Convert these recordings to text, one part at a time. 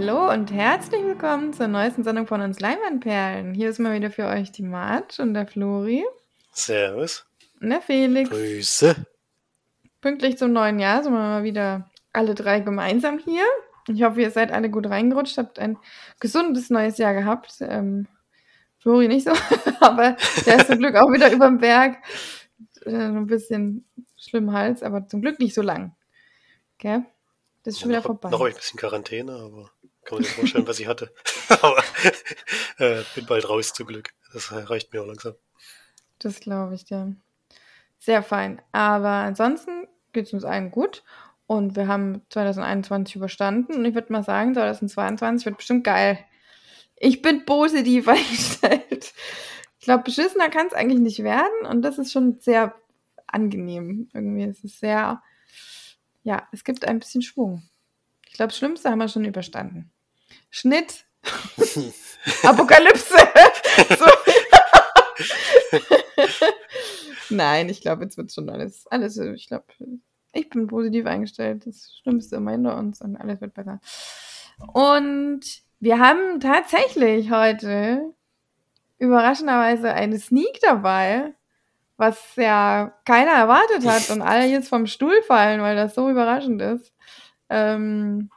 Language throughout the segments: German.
Hallo und herzlich willkommen zur neuesten Sendung von uns Leinwandperlen. Hier ist mal wieder für euch die Mart und der Flori. Servus. Und der Felix. Grüße. Pünktlich zum neuen Jahr sind wir mal wieder alle drei gemeinsam hier. Ich hoffe, ihr seid alle gut reingerutscht, habt ein gesundes neues Jahr gehabt. Ähm, Flori nicht so, aber der ist zum Glück auch wieder über dem Berg. Äh, ein bisschen schlimm Hals, aber zum Glück nicht so lang. Okay? Das ist schon wieder noch, vorbei. Noch habe ich ein bisschen Quarantäne, aber kann man sich vorstellen, was ich hatte. aber äh, bin bald raus zum Glück. Das reicht mir auch langsam. Das glaube ich dir. Sehr fein. Aber ansonsten geht es uns allen gut. Und wir haben 2021 überstanden. Und ich würde mal sagen, 2022 wird bestimmt geil. Ich bin positiv eingestellt. Ich glaube, beschissener kann es eigentlich nicht werden. Und das ist schon sehr angenehm. Irgendwie ist es sehr, ja, es gibt ein bisschen Schwung. Ich glaube, das Schlimmste haben wir schon überstanden. Schnitt. Apokalypse. Nein, ich glaube, jetzt wird schon alles, alles, ich glaube, ich bin positiv eingestellt. Das Schlimmste immer hinter uns und alles wird besser. Und wir haben tatsächlich heute überraschenderweise eine Sneak dabei, was ja keiner erwartet hat und alle jetzt vom Stuhl fallen, weil das so überraschend ist. Ähm,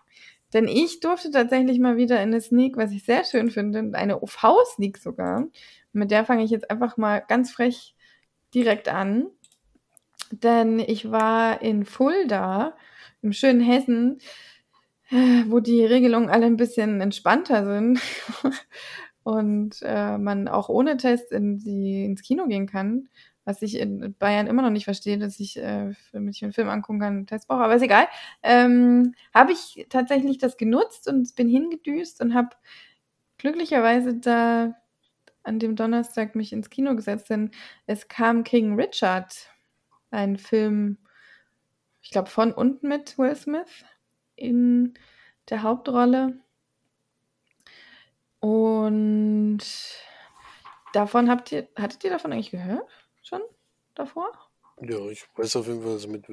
denn ich durfte tatsächlich mal wieder in eine Sneak, was ich sehr schön finde, eine OV-Sneak sogar. Mit der fange ich jetzt einfach mal ganz frech direkt an. Denn ich war in Fulda, im schönen Hessen, wo die Regelungen alle ein bisschen entspannter sind und äh, man auch ohne Test in die, ins Kino gehen kann. Was ich in Bayern immer noch nicht verstehe, dass ich, äh, damit ich einen Film angucken kann, einen Test brauche, aber ist egal. Ähm, habe ich tatsächlich das genutzt und bin hingedüst und habe glücklicherweise da an dem Donnerstag mich ins Kino gesetzt, denn es kam King Richard, ein Film, ich glaube, von und mit Will Smith in der Hauptrolle. Und davon habt ihr, hattet ihr davon eigentlich gehört? Schon davor? Ja, ich weiß auf jeden Fall, dass mit,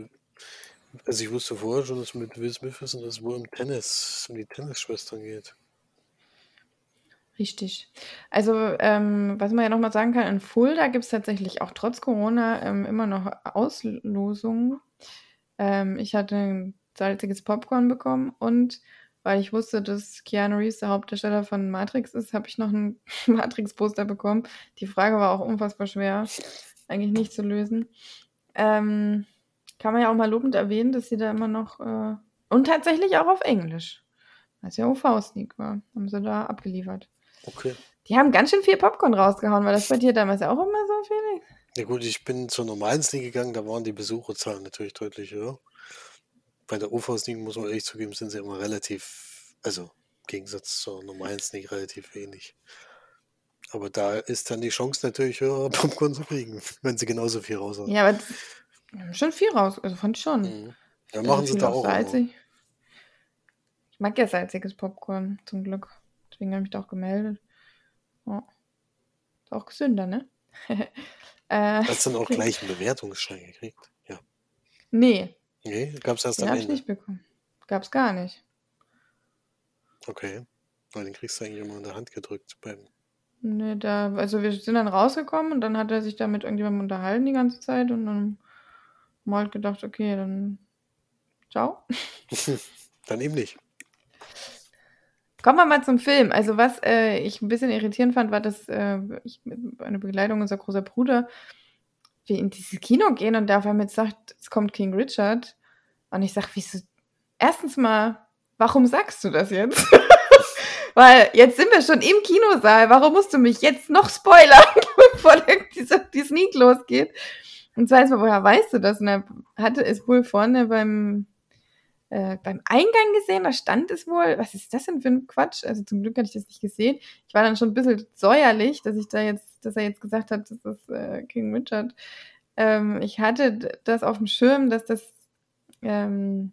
also ich wusste vorher schon, dass es mit Will Smith ist und dass es wohl um Tennis, um die Tennisschwestern geht. Richtig. Also, ähm, was man ja nochmal sagen kann, in Fulda gibt es tatsächlich auch trotz Corona ähm, immer noch Auslosungen. Ähm, ich hatte ein salziges Popcorn bekommen und weil ich wusste, dass Keanu Reeves der Hauptdarsteller von Matrix ist, habe ich noch ein Matrix-Poster bekommen. Die Frage war auch unfassbar schwer, eigentlich nicht zu lösen. Ähm, kann man ja auch mal lobend erwähnen, dass sie da immer noch äh, und tatsächlich auch auf Englisch, als ja OV-Sneak war, haben sie da abgeliefert. Okay. Die haben ganz schön viel Popcorn rausgehauen, war das bei dir damals auch immer so, Felix? Ja gut, ich bin zur normalen Sneak gegangen, da waren die Besucherzahlen natürlich deutlich höher. Bei der UV-Sneak muss man ehrlich zugeben, sind sie immer relativ, also im Gegensatz zur normalen Sneak relativ wenig. Aber da ist dann die Chance natürlich höher, Popcorn zu kriegen, wenn sie genauso viel raushauen. Ja, aber haben schon viel raus, also fand ich schon. Mhm. Ja, machen sie da auch salzig. Ich mag ja salziges Popcorn, zum Glück. Deswegen habe ich mich da auch gemeldet. Ja. Ist auch gesünder, ne? äh, Hast du dann auch gleich einen Bewertungsschein gekriegt? Ja. nee, Nee, gab es erst den am habe ich Ende. nicht bekommen. Gab's gar nicht. Okay. Weil den kriegst du eigentlich immer in der Hand gedrückt beim Nee, da, also wir sind dann rausgekommen und dann hat er sich da mit irgendjemandem unterhalten die ganze Zeit und dann haben wir halt gedacht, okay, dann ciao. Dann eben nicht. Kommen wir mal zum Film. Also was äh, ich ein bisschen irritierend fand, war, dass äh, ich mit einer Begleitung unser großer Bruder wir in dieses Kino gehen und der auf einmal sagt, es kommt King Richard. Und ich sag, wieso? Erstens mal, warum sagst du das jetzt? Weil jetzt sind wir schon im Kinosaal. Warum musst du mich jetzt noch spoilern, bevor der- diese, die Sneak losgeht? Und zweitens woher weißt du das? Und er hatte es wohl vorne beim, äh, beim Eingang gesehen, da stand es wohl. Was ist das denn für ein Quatsch? Also zum Glück hatte ich das nicht gesehen. Ich war dann schon ein bisschen säuerlich, dass ich da jetzt, dass er jetzt gesagt hat, das ist äh, King Richard. Ähm, ich hatte das auf dem Schirm, dass das ähm,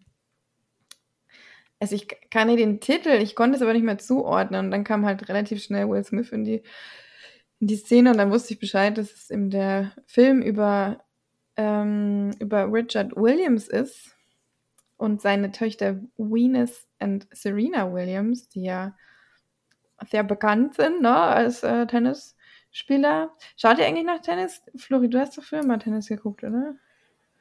also ich kann den Titel, ich konnte es aber nicht mehr zuordnen und dann kam halt relativ schnell Will Smith in die, in die Szene und dann wusste ich Bescheid, dass es eben der Film über, ähm, über Richard Williams ist. und seine Töchter Venus und Serena Williams, die ja sehr bekannt sind ne, als äh, Tennisspieler. Schaut ihr eigentlich nach Tennis? Flori, du hast doch früher mal Tennis geguckt, oder?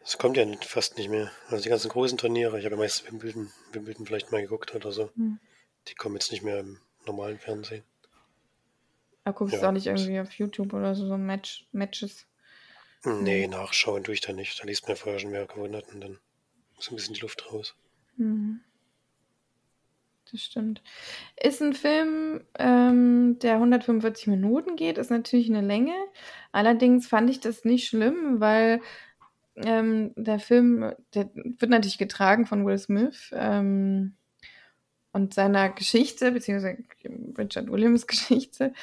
Es kommt ja fast nicht mehr. Also die ganzen großen Turniere, ich habe ja meist Wimbledon, Wimbledon vielleicht mal geguckt oder so. Hm. Die kommen jetzt nicht mehr im normalen Fernsehen. Aber guckst ja, du auch nicht irgendwie auf YouTube oder so, so Match, Matches? Nee, nachschauen tue ich da nicht. Da liest man ja vorher schon mehr gewundert und dann muss ein bisschen die Luft raus. Mhm. Das stimmt. Ist ein Film, ähm, der 145 Minuten geht, ist natürlich eine Länge. Allerdings fand ich das nicht schlimm, weil ähm, der Film, der wird natürlich getragen von Will Smith ähm, und seiner Geschichte, beziehungsweise Richard Williams Geschichte,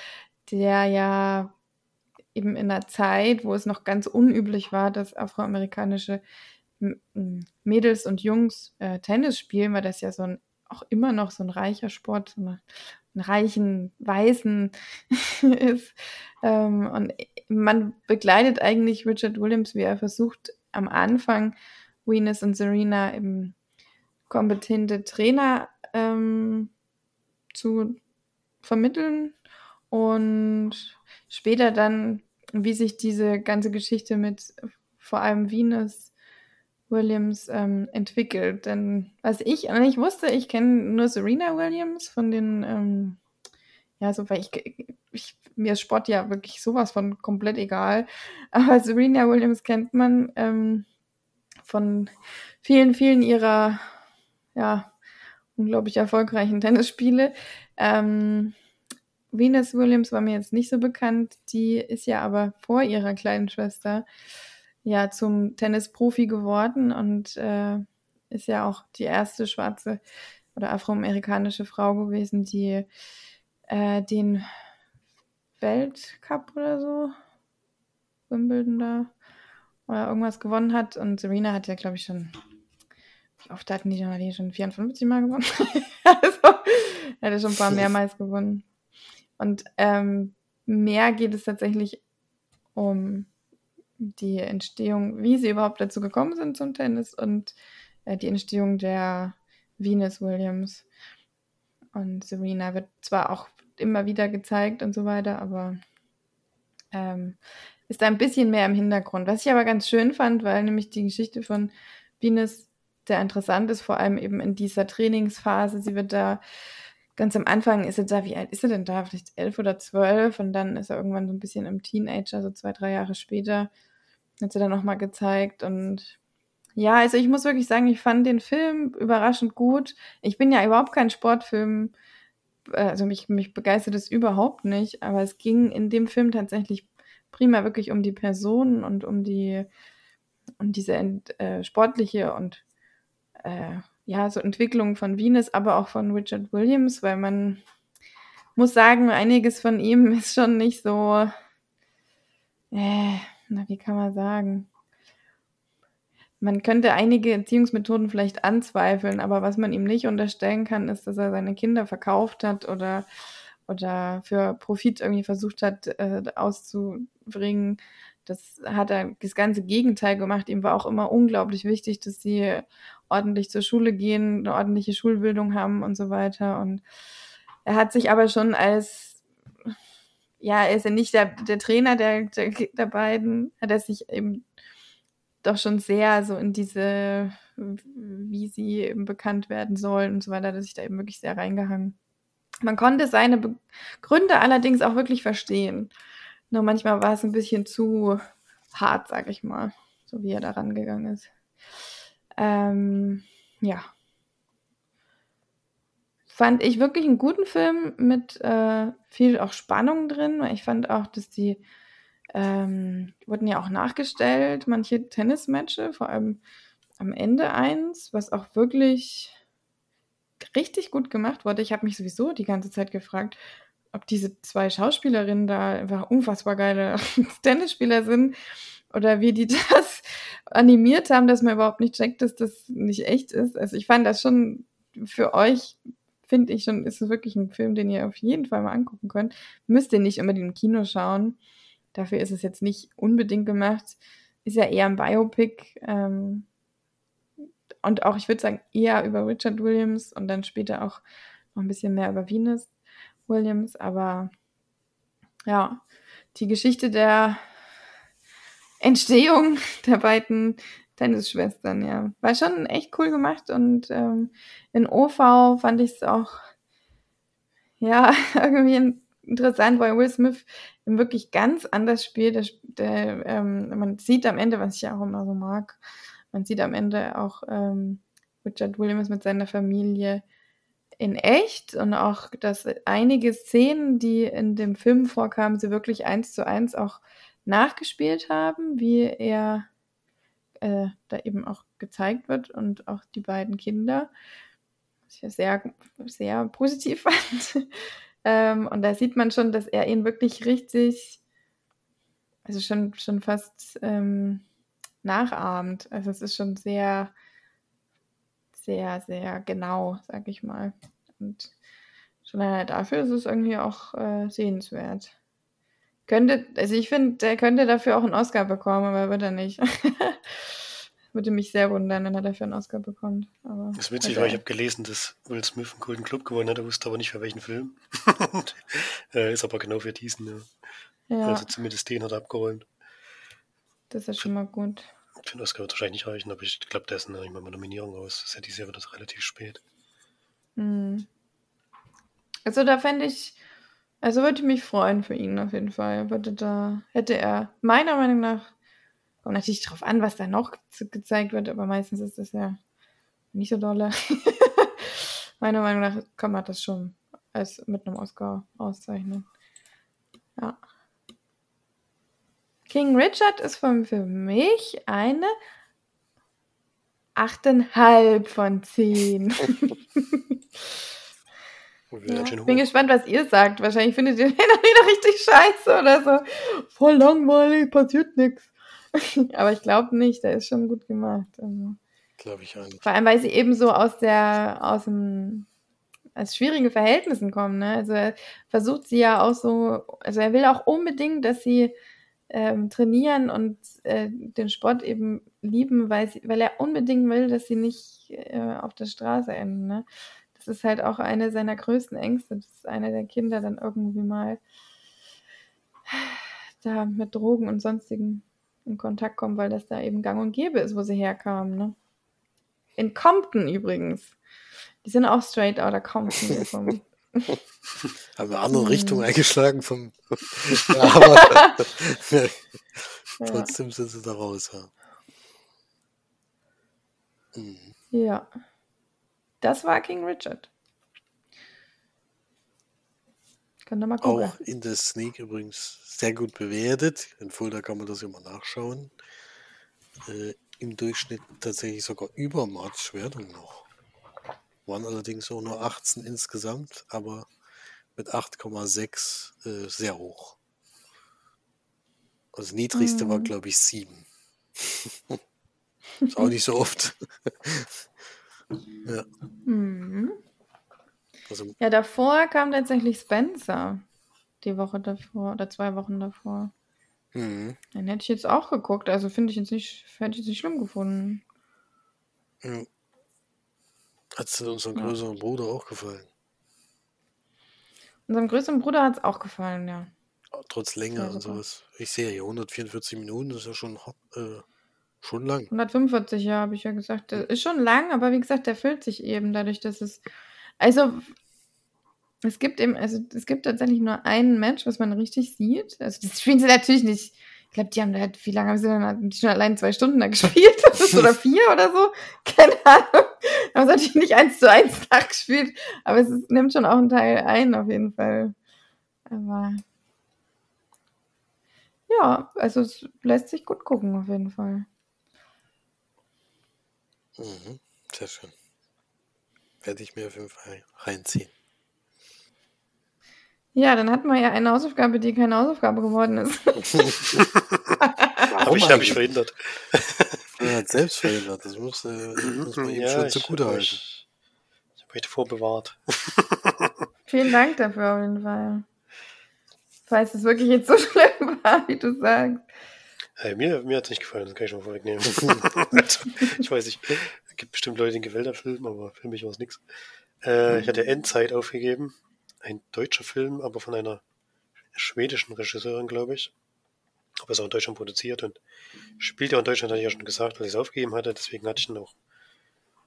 der ja eben in einer Zeit, wo es noch ganz unüblich war, dass afroamerikanische Mädels und Jungs äh, Tennis spielen, weil das ja so ein auch immer noch so ein reicher Sport, so eine, einen reichen Weißen ist. Ähm, und man begleitet eigentlich Richard Williams, wie er versucht, am Anfang Venus und Serena eben kompetente Trainer ähm, zu vermitteln und später dann, wie sich diese ganze Geschichte mit vor allem Venus Williams ähm, entwickelt. Denn was ich nicht wusste, ich kenne nur Serena Williams von den, ähm, ja, so, weil ich, ich, mir ist Sport ja wirklich sowas von komplett egal. Aber Serena Williams kennt man ähm, von vielen, vielen ihrer, ja, unglaublich erfolgreichen Tennisspiele. Ähm, Venus Williams war mir jetzt nicht so bekannt. Die ist ja aber vor ihrer kleinen Schwester ja zum Tennisprofi geworden und äh, ist ja auch die erste schwarze oder afroamerikanische Frau gewesen, die äh, den Weltcup oder so, Wimbledon da, oder irgendwas gewonnen hat. Und Serena hat ja, glaube ich, schon, wie oft hatten die schon, schon 54 Mal gewonnen? also, er hat schon ein paar mehrmals gewonnen. Und ähm, mehr geht es tatsächlich um die Entstehung, wie sie überhaupt dazu gekommen sind zum Tennis und äh, die Entstehung der Venus Williams. Und Serena wird zwar auch immer wieder gezeigt und so weiter, aber ähm, ist ein bisschen mehr im Hintergrund. Was ich aber ganz schön fand, weil nämlich die Geschichte von Venus sehr interessant ist, vor allem eben in dieser Trainingsphase. Sie wird da ganz am Anfang ist er da, wie alt ist er denn da? Vielleicht elf oder zwölf und dann ist er irgendwann so ein bisschen im Teenager, so zwei, drei Jahre später hat sie dann nochmal gezeigt und ja, also ich muss wirklich sagen, ich fand den Film überraschend gut. Ich bin ja überhaupt kein Sportfilm, also mich, mich begeistert es überhaupt nicht, aber es ging in dem Film tatsächlich prima wirklich um die Person und um die, um diese äh, sportliche und äh, ja, so Entwicklung von Venus, aber auch von Richard Williams, weil man muss sagen, einiges von ihm ist schon nicht so, äh, na, wie kann man sagen? Man könnte einige Erziehungsmethoden vielleicht anzweifeln, aber was man ihm nicht unterstellen kann, ist, dass er seine Kinder verkauft hat oder, oder für Profit irgendwie versucht hat äh, auszubringen. Das hat er das ganze Gegenteil gemacht. Ihm war auch immer unglaublich wichtig, dass sie ordentlich zur Schule gehen, eine ordentliche Schulbildung haben und so weiter. Und er hat sich aber schon als ja, er ist ja nicht der, der Trainer der, der, der beiden, hat er sich eben doch schon sehr so in diese, wie sie eben bekannt werden sollen und so weiter, dass ich da eben wirklich sehr reingehangen. Man konnte seine Gründe allerdings auch wirklich verstehen. Nur manchmal war es ein bisschen zu hart, sag ich mal, so wie er da rangegangen ist. Ähm, ja fand ich wirklich einen guten Film mit äh, viel auch Spannung drin. Ich fand auch, dass die ähm, wurden ja auch nachgestellt, manche Tennismatches, vor allem am Ende eins, was auch wirklich richtig gut gemacht wurde. Ich habe mich sowieso die ganze Zeit gefragt, ob diese zwei Schauspielerinnen da einfach unfassbar geile Tennisspieler sind oder wie die das animiert haben, dass man überhaupt nicht checkt, dass das nicht echt ist. Also ich fand das schon für euch finde ich schon, ist es wirklich ein Film, den ihr auf jeden Fall mal angucken könnt. Müsst ihr nicht unbedingt im Kino schauen. Dafür ist es jetzt nicht unbedingt gemacht. Ist ja eher ein Biopic. Ähm, und auch, ich würde sagen, eher über Richard Williams und dann später auch noch ein bisschen mehr über Venus Williams. Aber ja, die Geschichte der Entstehung der beiden Tennisschwestern, ja. War schon echt cool gemacht und ähm, in OV fand ich es auch, ja, irgendwie interessant, weil Will Smith wirklich ganz anders spielt. Der, der, ähm, man sieht am Ende, was ich ja auch immer so mag, man sieht am Ende auch ähm, Richard Williams mit seiner Familie in echt und auch, dass einige Szenen, die in dem Film vorkamen, sie wirklich eins zu eins auch nachgespielt haben, wie er äh, da eben auch gezeigt wird und auch die beiden Kinder, was ich sehr, sehr positiv fand. Ähm, und da sieht man schon, dass er ihn wirklich richtig, also schon, schon fast ähm, nachahmt. Also es ist schon sehr, sehr, sehr genau, sag ich mal. Und schon allein dafür ist es irgendwie auch äh, sehenswert. Könnte, also ich finde, der könnte dafür auch einen Oscar bekommen, aber wird er nicht. Würde mich sehr wundern, wenn er dafür einen Oscar bekommt. Aber das ist witzig, weil ich habe gelesen, dass Will Smith einen Golden Club gewonnen hat, er wusste aber nicht für welchen Film. äh, ist aber genau für diesen, ja. ja. Also zumindest den hat er abgeräumt. Das ist schon mal gut. Für den Oscar wird wahrscheinlich nicht reichen, aber ich glaube, da ist noch nicht mal eine Nominierung raus. Das ist ja dieses Jahr wird das relativ spät. Hm. Also da fände ich, also würde ich mich freuen für ihn auf jeden Fall. Würde da, hätte er meiner Meinung nach, kommt natürlich drauf an, was da noch ge gezeigt wird, aber meistens ist das ja nicht so dolle. meiner Meinung nach kann man das schon als mit einem Oscar auszeichnen. Ja. King Richard ist für mich eine 8,5 von 10. Ja, ich bin gespannt, was ihr sagt. Wahrscheinlich findet ihr den wieder richtig scheiße oder so. Voll langweilig, passiert nichts. Aber ich glaube nicht, der ist schon gut gemacht. Also. Glaube ich auch nicht. Vor allem, weil sie eben so aus der, aus dem, aus schwierigen Verhältnissen kommen. Ne? Also er versucht sie ja auch so, also er will auch unbedingt, dass sie ähm, trainieren und äh, den Sport eben lieben, weil, sie, weil er unbedingt will, dass sie nicht äh, auf der Straße enden. Ne? Das ist halt auch eine seiner größten Ängste, dass einer der Kinder dann irgendwie mal da mit Drogen und sonstigen in Kontakt kommen, weil das da eben gang und gäbe ist, wo sie herkamen. Ne? In Compton übrigens. Die sind auch straight out of Compton. Haben wir andere Richtung hm. eingeschlagen vom. ja, aber trotzdem sind sie da raus. Ja. Mhm. ja. Das war King Richard. Könnt ihr mal gucken. Auch in der Sneak übrigens sehr gut bewertet. In Fulda kann man das immer nachschauen. Äh, Im Durchschnitt tatsächlich sogar über Marktschwertung noch. Waren allerdings auch nur 18 insgesamt, aber mit 8,6 äh, sehr hoch. Also niedrigste mhm. war, glaube ich, 7. Ist auch nicht so oft. ja. Mhm. Also, ja, davor kam tatsächlich Spencer. Die Woche davor oder zwei Wochen davor. Mhm. Den hätte ich jetzt auch geguckt. Also finde ich jetzt nicht, hätte ich jetzt nicht schlimm gefunden. Ja. Hat es unserem ja. größeren Bruder auch gefallen? Unserem größeren Bruder hat es auch gefallen, ja. Trotz Länge und sowas. Ich sehe ja 144 Minuten, das ist ja schon, äh, schon lang. 145, ja, habe ich ja gesagt. Das ist schon lang, aber wie gesagt, der füllt sich eben dadurch, dass es. Also, es gibt eben, also es gibt tatsächlich nur ein Match, was man richtig sieht. Also das spielen sie natürlich nicht ich glaube, die haben da halt, wie lange haben sie dann die schon allein zwei Stunden da gespielt? oder vier oder so? Keine Ahnung. Haben sie natürlich nicht eins zu eins nachgespielt, aber es ist, nimmt schon auch einen Teil ein, auf jeden Fall. Aber ja, also es lässt sich gut gucken, auf jeden Fall. Mhm, sehr schön. Werde ich mir auf jeden Fall reinziehen. Ja, dann hatten wir ja eine Hausaufgabe, die keine Hausaufgabe geworden ist. Habe ich, hab ich verhindert. Er hat selbst verhindert. Das muss, äh, muss man ihm ja, schon zugute halten. Ich, ich habe mich vorbewahrt. Vielen Dank dafür auf jeden Fall. Falls es wirklich jetzt so schlimm war, wie du sagst. Hey, mir mir hat es nicht gefallen, das kann ich schon vorwegnehmen. ich weiß nicht. gibt bestimmt Leute, die gefällt der Film, aber für mich war es nichts. Äh, ich hatte Endzeit aufgegeben. Ein deutscher Film, aber von einer schwedischen Regisseurin, glaube ich. Aber ist auch in Deutschland produziert und spielt ja in Deutschland, hatte ich ja schon gesagt, weil ich es aufgegeben hatte. Deswegen hatte ich ihn auch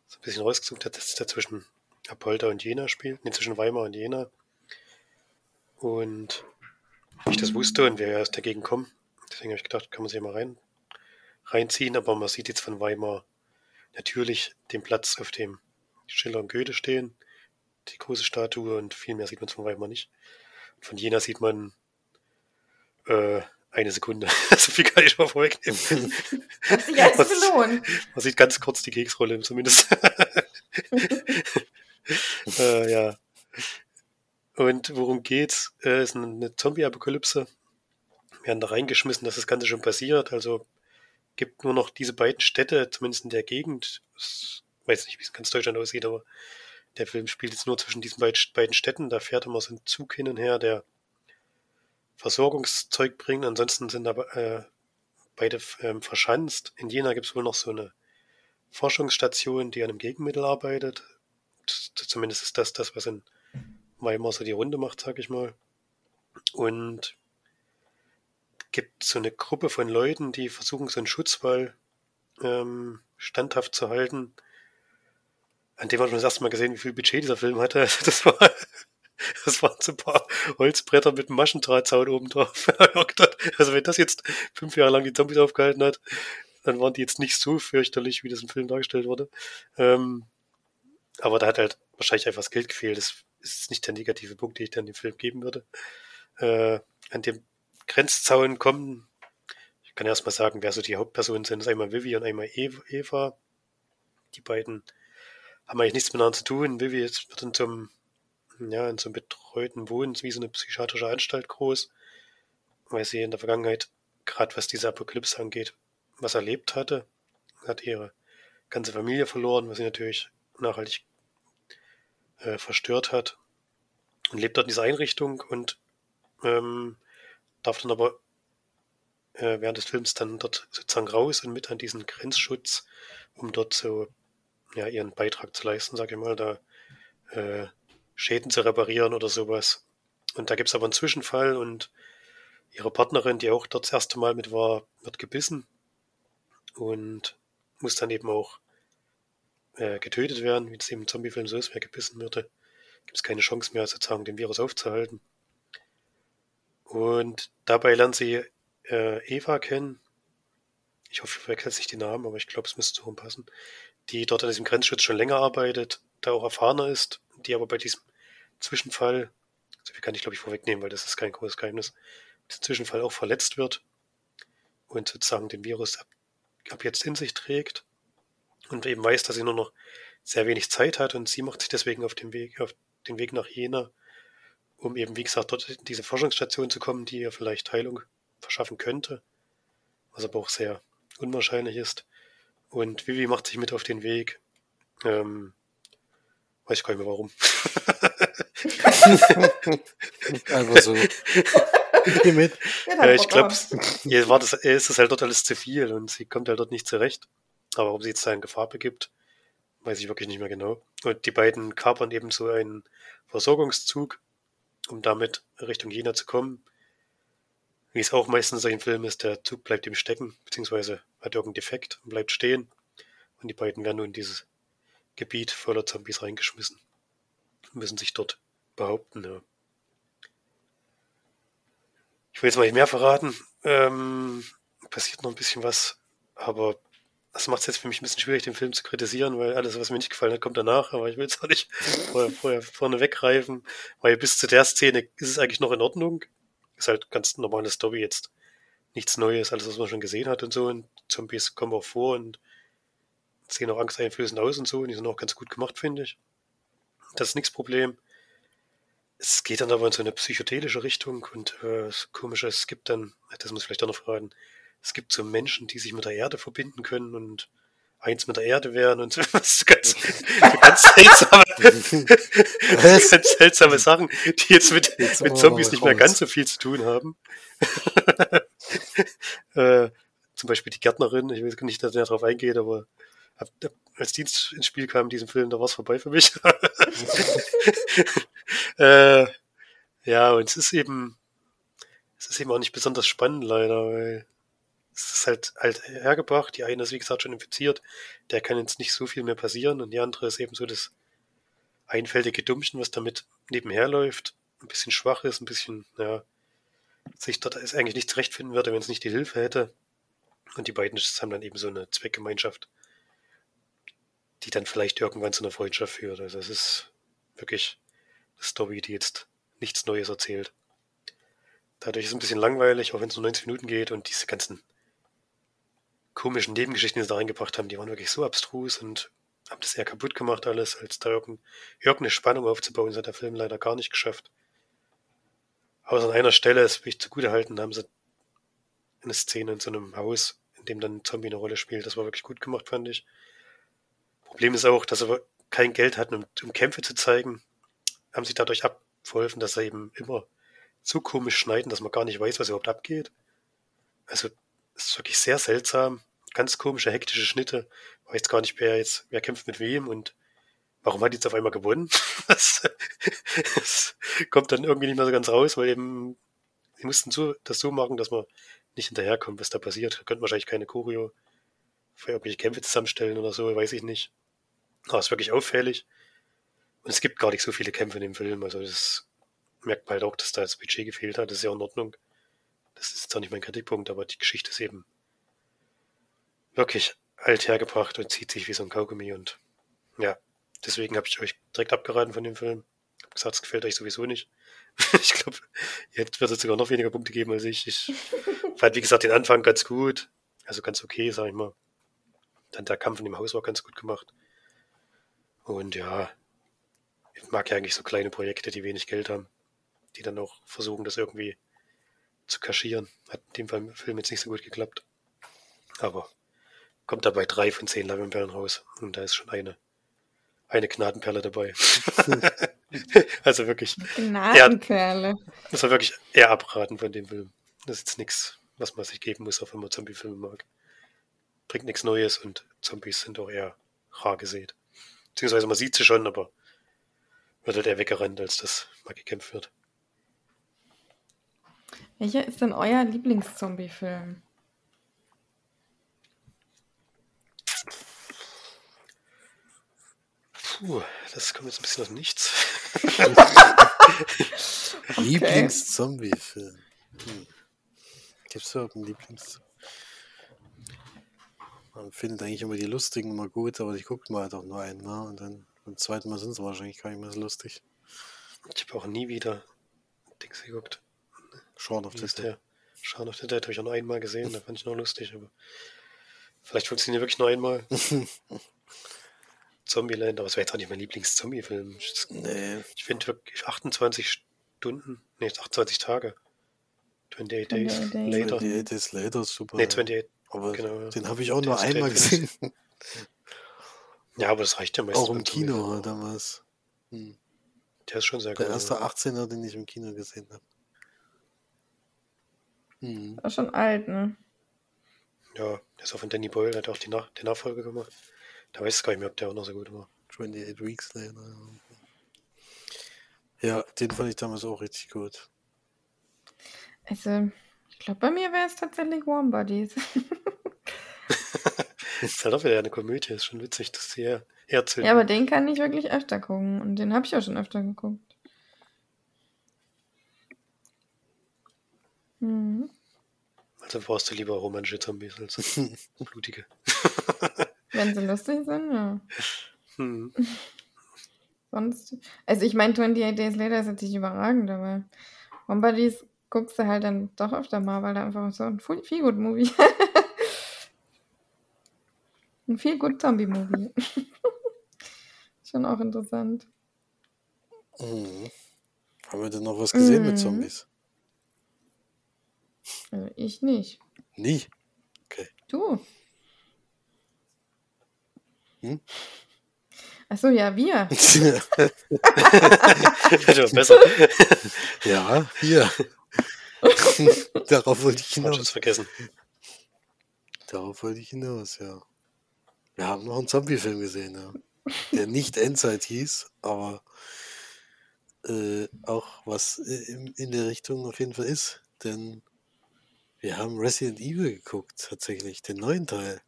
so ein bisschen rausgesucht, dass der zwischen Apolda und Jena spielt. Ne, zwischen Weimar und Jena. Und ich das wusste und wer erst dagegen kommt. Deswegen habe ich gedacht, kann man sich mal rein, reinziehen. Aber man sieht jetzt von Weimar natürlich den Platz, auf dem Schiller und Goethe stehen. Die große Statue und viel mehr sieht man von Weimar nicht. Von Jena sieht man äh, eine Sekunde. so viel kann ich mal vorwegnehmen. Hat sich alles gelohnt. Man sieht ganz kurz die Keksrolle zumindest. äh, ja. Und worum geht's? Äh, ist eine Zombie-Apokalypse. Wir werden da reingeschmissen, dass das Ganze schon passiert. Also gibt nur noch diese beiden Städte, zumindest in der Gegend. Ich weiß nicht, wie es in ganz Deutschland aussieht, aber der Film spielt jetzt nur zwischen diesen beiden Städten. Da fährt immer so ein Zug hin und her, der Versorgungszeug bringt. Ansonsten sind aber äh, beide ähm, verschanzt. In Jena gibt es wohl noch so eine Forschungsstation, die an einem Gegenmittel arbeitet. Zumindest ist das das, was in Weimar so die Runde macht, sag ich mal. Und gibt so eine Gruppe von Leuten, die versuchen, so einen Schutzwall ähm, standhaft zu halten. An dem hat man das erste Mal gesehen, wie viel Budget dieser Film hatte. Das war, das waren so ein paar Holzbretter mit einem Maschendrahtzaun oben drauf. also wenn das jetzt fünf Jahre lang die Zombies aufgehalten hat, dann waren die jetzt nicht so fürchterlich, wie das im Film dargestellt wurde. Ähm, aber da hat halt wahrscheinlich einfach das Geld gefehlt. Das ist nicht der negative Punkt, den ich dann dem Film geben würde. Äh, an dem Grenzzaun kommen, ich kann erstmal sagen, wer so die Hauptpersonen sind. Das ist einmal Vivi und einmal Eva. Die beiden haben eigentlich nichts miteinander zu tun. Vivi wird in so einem, ja, in so einem betreuten Wohnen, wie so eine psychiatrische Anstalt groß, weil sie in der Vergangenheit, gerade was diese Apokalypse angeht, was erlebt hatte. Hat ihre ganze Familie verloren, was sie natürlich nachhaltig äh, verstört hat. Und lebt dort in dieser Einrichtung und ähm, darf dann aber äh, während des Films dann dort sozusagen raus und mit an diesen Grenzschutz, um dort so ja, ihren Beitrag zu leisten, sage ich mal, da äh, Schäden zu reparieren oder sowas. Und da gibt es aber einen Zwischenfall und ihre Partnerin, die auch dort das erste Mal mit war, wird gebissen und muss dann eben auch äh, getötet werden, wie es im Zombiefilm so ist, wer gebissen würde, gibt es keine Chance mehr, sozusagen den Virus aufzuhalten. Und dabei lernt sie äh, Eva kennen. Ich hoffe, ich verwechsel nicht die Namen, aber ich glaube, es müsste so passen. Die dort an diesem Grenzschutz schon länger arbeitet, da auch erfahrener ist, die aber bei diesem Zwischenfall, so viel kann ich glaube ich vorwegnehmen, weil das ist kein großes Geheimnis, diesem Zwischenfall auch verletzt wird und sozusagen den Virus ab, ab jetzt in sich trägt und eben weiß, dass sie nur noch sehr wenig Zeit hat und sie macht sich deswegen auf den Weg, auf den Weg nach Jena, um eben, wie gesagt, dort in diese Forschungsstation zu kommen, die ihr vielleicht Heilung verschaffen könnte, was aber auch sehr unwahrscheinlich ist. Und Vivi macht sich mit auf den Weg. Ähm, weiß ich gar nicht mehr warum. Einfach so. mit. Ja, ich glaube, ihr war das, ist das halt dort alles zu viel und sie kommt halt dort nicht zurecht. Aber ob sie jetzt da in Gefahr begibt, weiß ich wirklich nicht mehr genau. Und die beiden kapern eben so einen Versorgungszug, um damit Richtung Jena zu kommen. Wie es auch meistens in solchen Filmen ist, der Zug bleibt ihm stecken, beziehungsweise hat irgendeinen Defekt und bleibt stehen. Und die beiden werden nun in dieses Gebiet voller Zombies reingeschmissen und müssen sich dort behaupten. Ja. Ich will jetzt mal nicht mehr verraten. Ähm, passiert noch ein bisschen was, aber das macht es jetzt für mich ein bisschen schwierig, den Film zu kritisieren, weil alles, was mir nicht gefallen hat, kommt danach. Aber ich will es auch nicht vorher, vorher vorne wegreifen, weil bis zu der Szene ist es eigentlich noch in Ordnung. Ist halt ganz normale Story jetzt. Nichts Neues, alles, was man schon gesehen hat und so. Und Zombies kommen auch vor und sehen auch angsteinflößend aus und so. Und die sind auch ganz gut gemacht, finde ich. Das ist nichts Problem. Es geht dann aber in so eine psychedelische Richtung und äh, das Komische, es gibt dann, das muss ich vielleicht auch noch fragen, es gibt so Menschen, die sich mit der Erde verbinden können und eins mit der Erde wären und so ganz, ganz seltsame, ganz seltsame Sachen, die jetzt mit, jetzt mit Zombies nicht mehr ganz so viel zu tun haben. äh, zum Beispiel die Gärtnerin, ich weiß nicht, dass er darauf eingeht, aber Hab, als Dienst ins Spiel kam in diesem Film, da war es vorbei für mich. äh, ja, und es ist eben, es ist eben auch nicht besonders spannend leider, weil es ist halt halt hergebracht. Die eine ist wie gesagt schon infiziert, der kann jetzt nicht so viel mehr passieren und die andere ist eben so das einfältige Dummchen, was damit nebenher läuft, ein bisschen schwach ist, ein bisschen, ja, sich dort eigentlich nicht zurechtfinden würde, wenn es nicht die Hilfe hätte. Und die beiden haben dann eben so eine Zweckgemeinschaft, die dann vielleicht irgendwann zu einer Freundschaft führt. Also es ist wirklich eine Story, die jetzt nichts Neues erzählt. Dadurch ist es ein bisschen langweilig, auch wenn es nur 90 Minuten geht und diese ganzen komischen Nebengeschichten, die sie da reingebracht haben, die waren wirklich so abstrus und haben das eher kaputt gemacht alles, als da irgendeine Spannung aufzubauen. Das hat der Film leider gar nicht geschafft. Außer an einer Stelle, das will ich zugute halten, haben sie eine Szene in so einem Haus, in dem dann ein Zombie eine Rolle spielt. Das war wirklich gut gemacht, fand ich. Problem ist auch, dass sie kein Geld hatten, um, um Kämpfe zu zeigen. Haben sich dadurch abgeholfen, dass sie eben immer so komisch schneiden, dass man gar nicht weiß, was überhaupt abgeht. Also, es ist wirklich sehr seltsam. Ganz komische, hektische Schnitte. Weiß gar nicht, wer jetzt, wer kämpft mit wem und warum hat die jetzt auf einmal gewonnen? das, das, kommt dann irgendwie nicht mehr so ganz raus, weil eben, sie mussten so, das so machen, dass man nicht hinterherkommt, was da passiert. Da könnten wahrscheinlich keine Choreo für irgendwelche Kämpfe zusammenstellen oder so, weiß ich nicht. Aber es ist wirklich auffällig. Und es gibt gar nicht so viele Kämpfe in dem Film. Also das merkt man halt auch, dass da das Budget gefehlt hat. Das ist ja in Ordnung. Das ist auch nicht mein Kritikpunkt, aber die Geschichte ist eben wirklich alt hergebracht und zieht sich wie so ein Kaugummi und ja, deswegen habe ich euch direkt abgeraten von dem Film. Hab gesagt, es gefällt euch sowieso nicht. ich glaube, jetzt wird es sogar noch weniger Punkte geben als ich. Ich fand, wie gesagt, den Anfang ganz gut. Also ganz okay, sag ich mal. Dann der Kampf in dem Haus war ganz gut gemacht. Und ja, ich mag ja eigentlich so kleine Projekte, die wenig Geld haben, die dann auch versuchen, das irgendwie zu kaschieren. Hat in dem Film jetzt nicht so gut geklappt. Aber kommt dabei drei von zehn Lampenperlen raus. Und da ist schon eine, eine Gnadenperle dabei. also wirklich. Gnadenperle. Muss man wirklich eher abraten von dem Film. Das ist jetzt nichts, was man sich geben muss, auch wenn man Zombie-Filme mag. Bringt nichts Neues und Zombies sind auch eher rar gesät. Beziehungsweise man sieht sie schon, aber wird halt eher weggerannt, als dass mal gekämpft wird. Welcher ist denn euer Lieblings-Zombie-Film? Puh, das kommt jetzt ein bisschen aus dem Nichts. okay. Lieblings-Zombie-Film. Hm. Gibt es überhaupt einen Lieblings? Man findet eigentlich immer die lustigen immer gut, aber ich gucke mal halt auch nur einmal und dann beim zweiten Mal sind sie wahrscheinlich gar nicht mehr so lustig. Ich habe auch nie wieder Dings geguckt. Shaun of the Dead. Shaun of the Dead habe ich auch nur einmal gesehen, da fand ich noch lustig, aber vielleicht funktioniert wirklich nur einmal. Zombieland, aber es wäre jetzt auch nicht mein Lieblings-Zombie-Film. Nee. Ich finde wirklich 28 Stunden, nee, 28 Tage. 28 Days, Days Later. 28 Days Later ist super. Nee, 28. Aber genau, den habe ich auch nur einmal gesehen. Ja, aber das reicht ja meistens. Auch im Kino damals. Hm. Der ist schon sehr gut. Der erste 18er, den ich im Kino gesehen habe. Hm. War schon alt, ne? Ja, der ist auch von Danny Boyle, der hat auch die, Nach die Nachfolge gemacht. Da weiß ich gar nicht mehr, ob der auch noch so gut war. 28 Weeks Later. Ja, den fand ich damals auch richtig gut. Also, ich glaube, bei mir wäre es tatsächlich Warm Bodies. ist halt auch wieder eine Komödie, ist schon witzig, dass sie eher, eher Ja, aber den kann ich wirklich öfter gucken und den habe ich auch schon öfter geguckt. Mhm. Also brauchst du lieber romantische Zombies als blutige. Wenn sie lustig sind, ja. Hm. Sonst. Also ich meine, 28 Days Later ist natürlich überragend, aber Bombardis guckst du halt dann doch öfter mal, weil da einfach so ein viel gut Movie. ein viel gut Zombie-Movie. Schon auch interessant. Mhm. Haben wir denn noch was gesehen mhm. mit Zombies? Also ich nicht. Nie? Okay. Du? Hm? Achso, ja, wir. Hätte besser. ja, wir. Darauf wollte ich hinaus. vergessen. Darauf wollte ich hinaus, ja. Wir haben noch einen Zombie-Film gesehen, ja. Der nicht Endzeit hieß, aber äh, auch was in, in der Richtung auf jeden Fall ist. Denn wir haben Resident Evil geguckt, tatsächlich, den neuen Teil.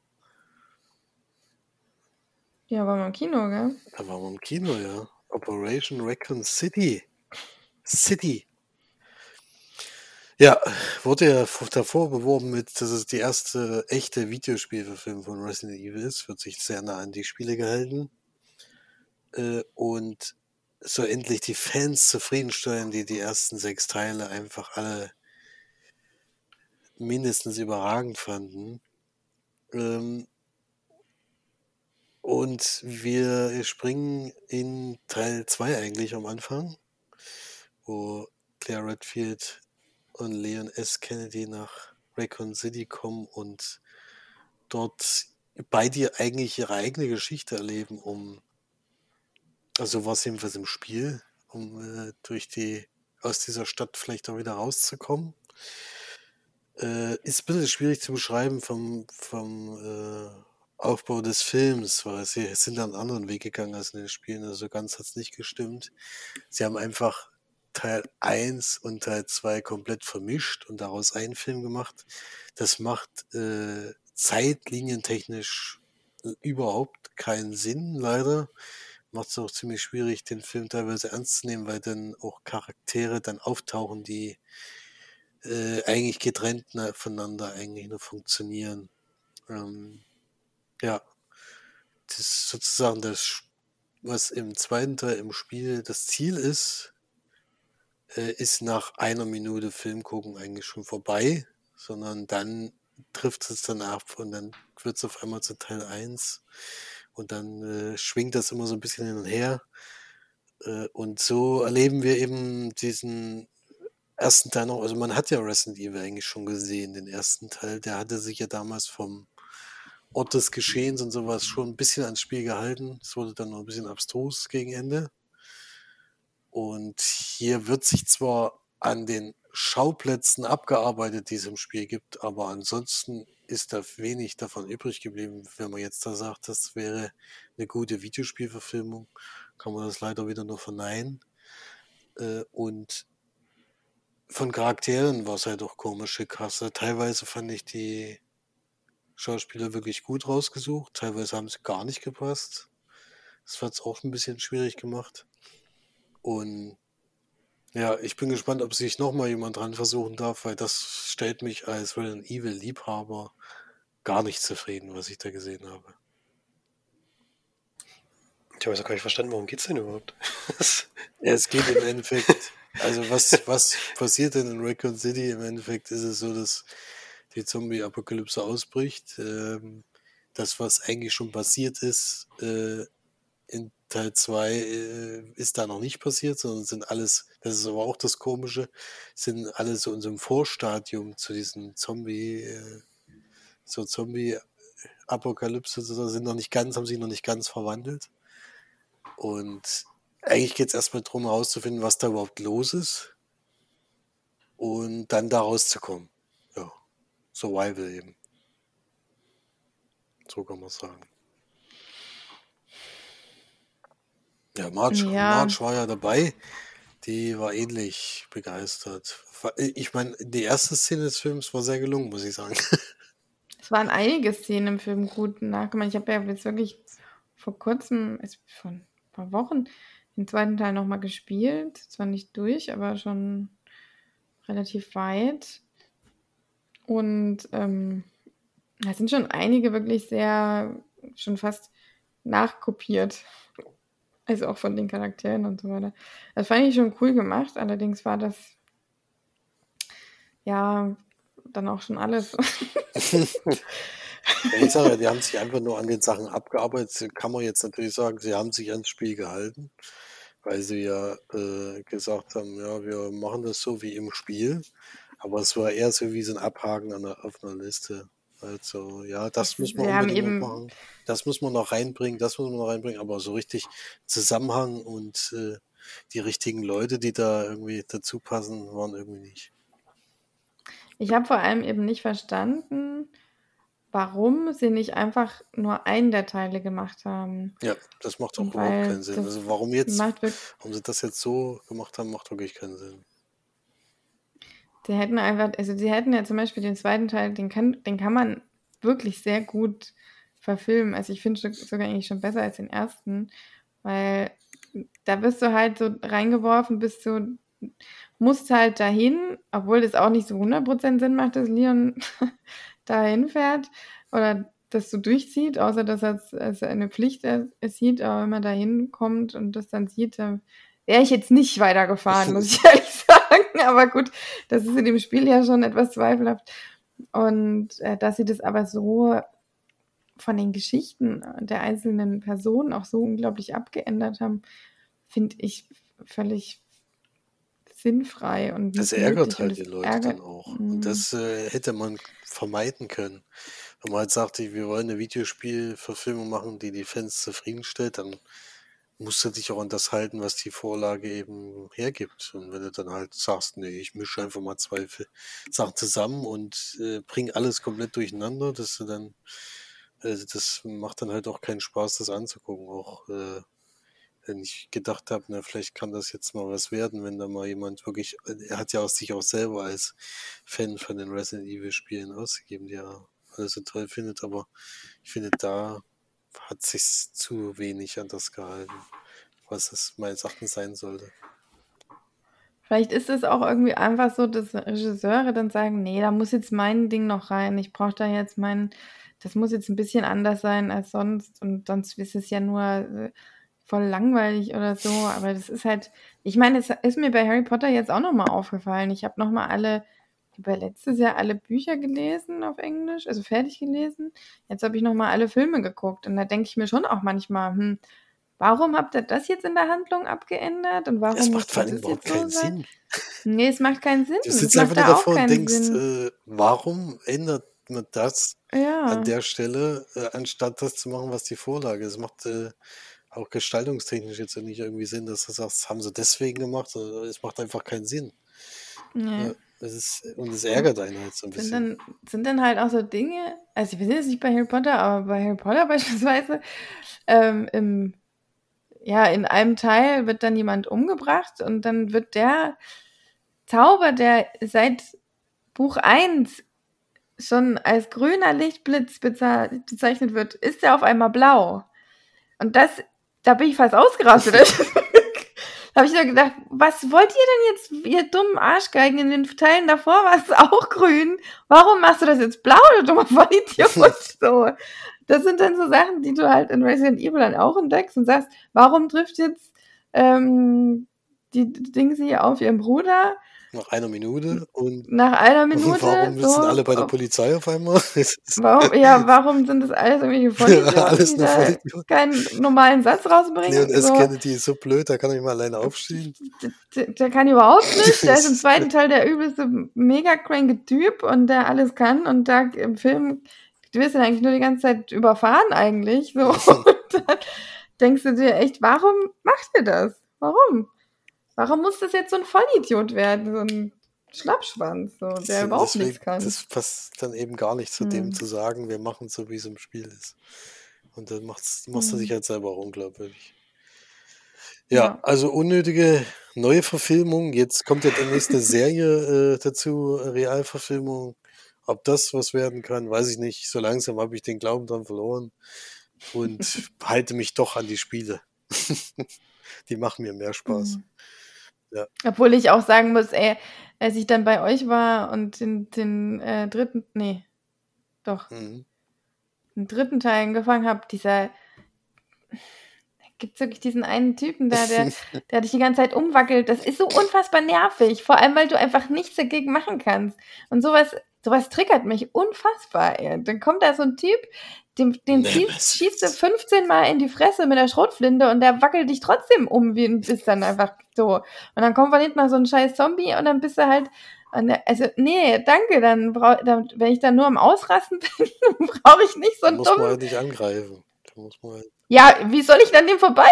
Ja, waren wir im Kino, gell? Da waren wir im Kino, ja. Operation Raccoon City. City. Ja, wurde ja davor beworben mit, dass es die erste echte Videospielverfilmung von Resident Evil ist. Wird sich sehr nah an die Spiele gehalten. Äh, und so endlich die Fans zufriedenstellen, die die ersten sechs Teile einfach alle mindestens überragend fanden. Ähm, und wir springen in Teil 2 eigentlich am Anfang, wo Claire Redfield und Leon S. Kennedy nach Raccoon City kommen und dort bei dir eigentlich ihre eigene Geschichte erleben, um, also was jedenfalls im Spiel, um äh, durch die, aus dieser Stadt vielleicht auch wieder rauszukommen. Äh, ist ein bisschen schwierig zu beschreiben vom, vom äh, Aufbau des Films, weil sie sind einen anderen Weg gegangen als in den Spielen. Also ganz hat es nicht gestimmt. Sie haben einfach Teil 1 und Teil 2 komplett vermischt und daraus einen Film gemacht. Das macht äh, zeitlinientechnisch überhaupt keinen Sinn, leider. Macht es auch ziemlich schwierig, den Film teilweise ernst zu nehmen, weil dann auch Charaktere dann auftauchen, die äh, eigentlich getrennt voneinander eigentlich nur funktionieren. Ähm, ja, das ist sozusagen das, was im zweiten Teil im Spiel das Ziel ist, äh, ist nach einer Minute Film gucken eigentlich schon vorbei, sondern dann trifft es dann ab und dann wird es auf einmal zu Teil 1 und dann äh, schwingt das immer so ein bisschen hin und her. Äh, und so erleben wir eben diesen ersten Teil noch. Also man hat ja Resident Evil eigentlich schon gesehen, den ersten Teil. Der hatte sich ja damals vom Ort des Geschehens und sowas schon ein bisschen ans Spiel gehalten. Es wurde dann noch ein bisschen abstrus gegen Ende. Und hier wird sich zwar an den Schauplätzen abgearbeitet, die es im Spiel gibt, aber ansonsten ist da wenig davon übrig geblieben. Wenn man jetzt da sagt, das wäre eine gute Videospielverfilmung, kann man das leider wieder nur verneinen. Äh, und von Charakteren war es halt auch komische Kasse. Teilweise fand ich die Schauspieler wirklich gut rausgesucht. Teilweise haben sie gar nicht gepasst. Das hat es auch ein bisschen schwierig gemacht. Und ja, ich bin gespannt, ob sich nochmal jemand dran versuchen darf, weil das stellt mich als Resident Evil Liebhaber gar nicht zufrieden, was ich da gesehen habe. Ich habe jetzt gar nicht verstanden, worum geht es denn überhaupt? ja, es geht im Endeffekt, also was, was passiert denn in Raccoon City? Im Endeffekt ist es so, dass die Zombie-Apokalypse ausbricht. Ähm, das, was eigentlich schon passiert ist, äh, in Teil 2 äh, ist da noch nicht passiert, sondern sind alles, das ist aber auch das Komische, sind alle so in so einem Vorstadium zu diesem Zombie, äh, so Zombie-Apokalypse, sind noch nicht ganz, haben sich noch nicht ganz verwandelt. Und eigentlich geht es erstmal darum, herauszufinden, was da überhaupt los ist und dann da rauszukommen. Survival eben. So kann man sagen. Ja, Marge, ja. Marge war ja dabei. Die war ähnlich begeistert. Ich meine, die erste Szene des Films war sehr gelungen, muss ich sagen. Es waren einige Szenen im Film gut nachgemacht. Ich habe ja jetzt wirklich vor kurzem, vor ein paar Wochen, den zweiten Teil nochmal gespielt. Zwar nicht durch, aber schon relativ weit. Und ähm, da sind schon einige wirklich sehr, schon fast nachkopiert. Also auch von den Charakteren und so weiter. Das fand ich schon cool gemacht, allerdings war das ja dann auch schon alles. ich sage ja, die haben sich einfach nur an den Sachen abgearbeitet. Kann man jetzt natürlich sagen, sie haben sich ans Spiel gehalten, weil sie ja äh, gesagt haben, ja, wir machen das so wie im Spiel. Aber es war eher so wie so ein Abhaken an der, auf einer Liste. Also, ja, das muss man unbedingt eben... machen. Das muss man noch reinbringen, das muss man noch reinbringen, aber so richtig Zusammenhang und äh, die richtigen Leute, die da irgendwie dazu passen, waren irgendwie nicht. Ich habe vor allem eben nicht verstanden, warum sie nicht einfach nur einen der Teile gemacht haben. Ja, das macht auch Und überhaupt weil keinen Sinn. Also warum jetzt, warum sie das jetzt so gemacht haben, macht wirklich keinen Sinn. Die hätten einfach, also sie hätten ja zum Beispiel den zweiten Teil, den kann, den kann man wirklich sehr gut verfilmen. Also ich finde sogar eigentlich schon besser als den ersten, weil da bist du halt so reingeworfen, bist du, musst halt dahin, obwohl das auch nicht so 100% Sinn macht, dass Leon dahin fährt oder das so durchzieht, außer dass er es als eine Pflicht es sieht, aber wenn man dahin kommt und das dann sieht, dann wäre ich jetzt nicht weitergefahren, muss ich ehrlich sagen. Aber gut, das ist in dem Spiel ja schon etwas zweifelhaft. Und äh, dass sie das aber so von den Geschichten der einzelnen Personen auch so unglaublich abgeändert haben, finde ich völlig sinnfrei und Das ärgert halt die Leute ärgert, dann auch. Mm. Und das äh, hätte man vermeiden können. Wenn man halt sagt, wir wollen eine Videospielverfilmung machen, die die Fans zufriedenstellt, dann musst du dich auch an das halten, was die Vorlage eben hergibt. Und wenn du dann halt sagst, nee, ich mische einfach mal zwei Sachen zusammen und äh, bring alles komplett durcheinander, dass du dann, also das macht dann halt auch keinen Spaß, das anzugucken. Auch äh, wenn ich gedacht habe, na, vielleicht kann das jetzt mal was werden, wenn da mal jemand wirklich, er hat ja auch sich auch selber als Fan von den Resident Evil Spielen ausgegeben, der alles so toll findet, aber ich finde, da hat sich zu wenig an das gehalten, was es meines Erachtens sein sollte. Vielleicht ist es auch irgendwie einfach so, dass Regisseure dann sagen, nee, da muss jetzt mein Ding noch rein. Ich brauche da jetzt mein, das muss jetzt ein bisschen anders sein als sonst und sonst ist es ja nur äh, voll langweilig oder so. Aber das ist halt, ich meine, es ist mir bei Harry Potter jetzt auch nochmal aufgefallen. Ich habe nochmal alle, über letztes Jahr alle Bücher gelesen auf Englisch, also fertig gelesen. Jetzt habe ich nochmal alle Filme geguckt und da denke ich mir schon auch manchmal, hm, Warum habt ihr das jetzt in der Handlung abgeändert und warum muss macht vor allem das überhaupt so keinen sein? Sinn. Nee, es macht keinen Sinn. Du sitzt macht einfach nur da davor und denkst, äh, warum ändert man das an Ja. der Stelle, äh, anstatt das zu machen, was die Vorlage ist? Es macht äh, auch gestaltungstechnisch jetzt nicht irgendwie Sinn, dass du sagst, das haben sie deswegen gemacht, es macht einfach keinen Sinn. Nee. Ja, es ist, und es ärgert einen halt so ein Sind bisschen. dann, sind dann halt auch so Dinge, also ich bin jetzt nicht bei Harry Potter, aber bei Harry Potter beispielsweise, ähm, im, ja, in einem Teil wird dann jemand umgebracht und dann wird der Zauber, der seit Buch 1 schon als grüner Lichtblitz bezeichnet wird, ist er auf einmal blau. Und das, da bin ich fast ausgerastet. da habe ich nur gedacht, was wollt ihr denn jetzt, ihr dummen Arschgeigen, in den Teilen davor war es auch grün. Warum machst du das jetzt blau, du dummer Vollidiot? so. Das sind dann so Sachen, die du halt in Resident Evil dann auch entdeckst und sagst, warum trifft jetzt ähm, die Dings hier auf ihren Bruder Nach einer Minute und nach einer Minute? warum so, alle bei der oh, Polizei auf einmal? Warum, ja, warum sind das alles irgendwelche Vollidioten, alles die da keinen normalen Satz rausbringen? Leon S. So, Kennedy ist so blöd, da kann er nicht mal alleine aufstehen. der, der kann überhaupt nicht. Der ist im zweiten Teil der übelste, mega cranke Typ und der alles kann. Und da im Film, du wirst ihn eigentlich nur die ganze Zeit überfahren eigentlich. So. Und dann denkst du dir echt, warum macht ihr das? Warum? Warum muss das jetzt so ein Vollidiot werden? So ein Schlappschwanz, so, der überhaupt Deswegen, nichts kann. das passt dann eben gar nicht zu dem Hm. zu sagen, wir machen so, wie es im Spiel ist. Und dann macht's, machst du dich Hm. halt selber auch unglaubwürdig. Ja, Ja. also unnötige neue Verfilmung. Jetzt kommt ja die nächste Serie äh, dazu, äh, Realverfilmung. Ob das was werden kann, weiß ich nicht. So langsam habe ich den Glauben dran verloren und halte mich doch an die Spiele. Die machen mir mehr Spaß. Hm. Ja. Obwohl ich auch sagen muss, ey, als ich dann bei euch war und den, den äh, dritten, nee, doch, Mhm. den dritten Teil angefangen habe, dieser, gibt's wirklich diesen einen Typen da, der, der dich die ganze Zeit umwackelt. Das ist so unfassbar nervig. Vor allem, weil du einfach nichts dagegen machen kannst. Und sowas, sowas triggert mich unfassbar. Ey. Dann kommt da so ein Typ, dem, den schießt, Nemesis. schießt du 15 Mal in die Fresse mit der Schrotflinte und der wackelt dich trotzdem um, wie ein bist dann einfach so. Und dann kommt von hinten mal so ein scheiß Zombie und dann bist du halt. Also, nee, danke, dann, brau, dann wenn ich dann nur am Ausrasten bin, brauche ich nicht so Da einen muss man dummen halt nicht angreifen. Da halt ja, wie soll ich dann dem vorbei?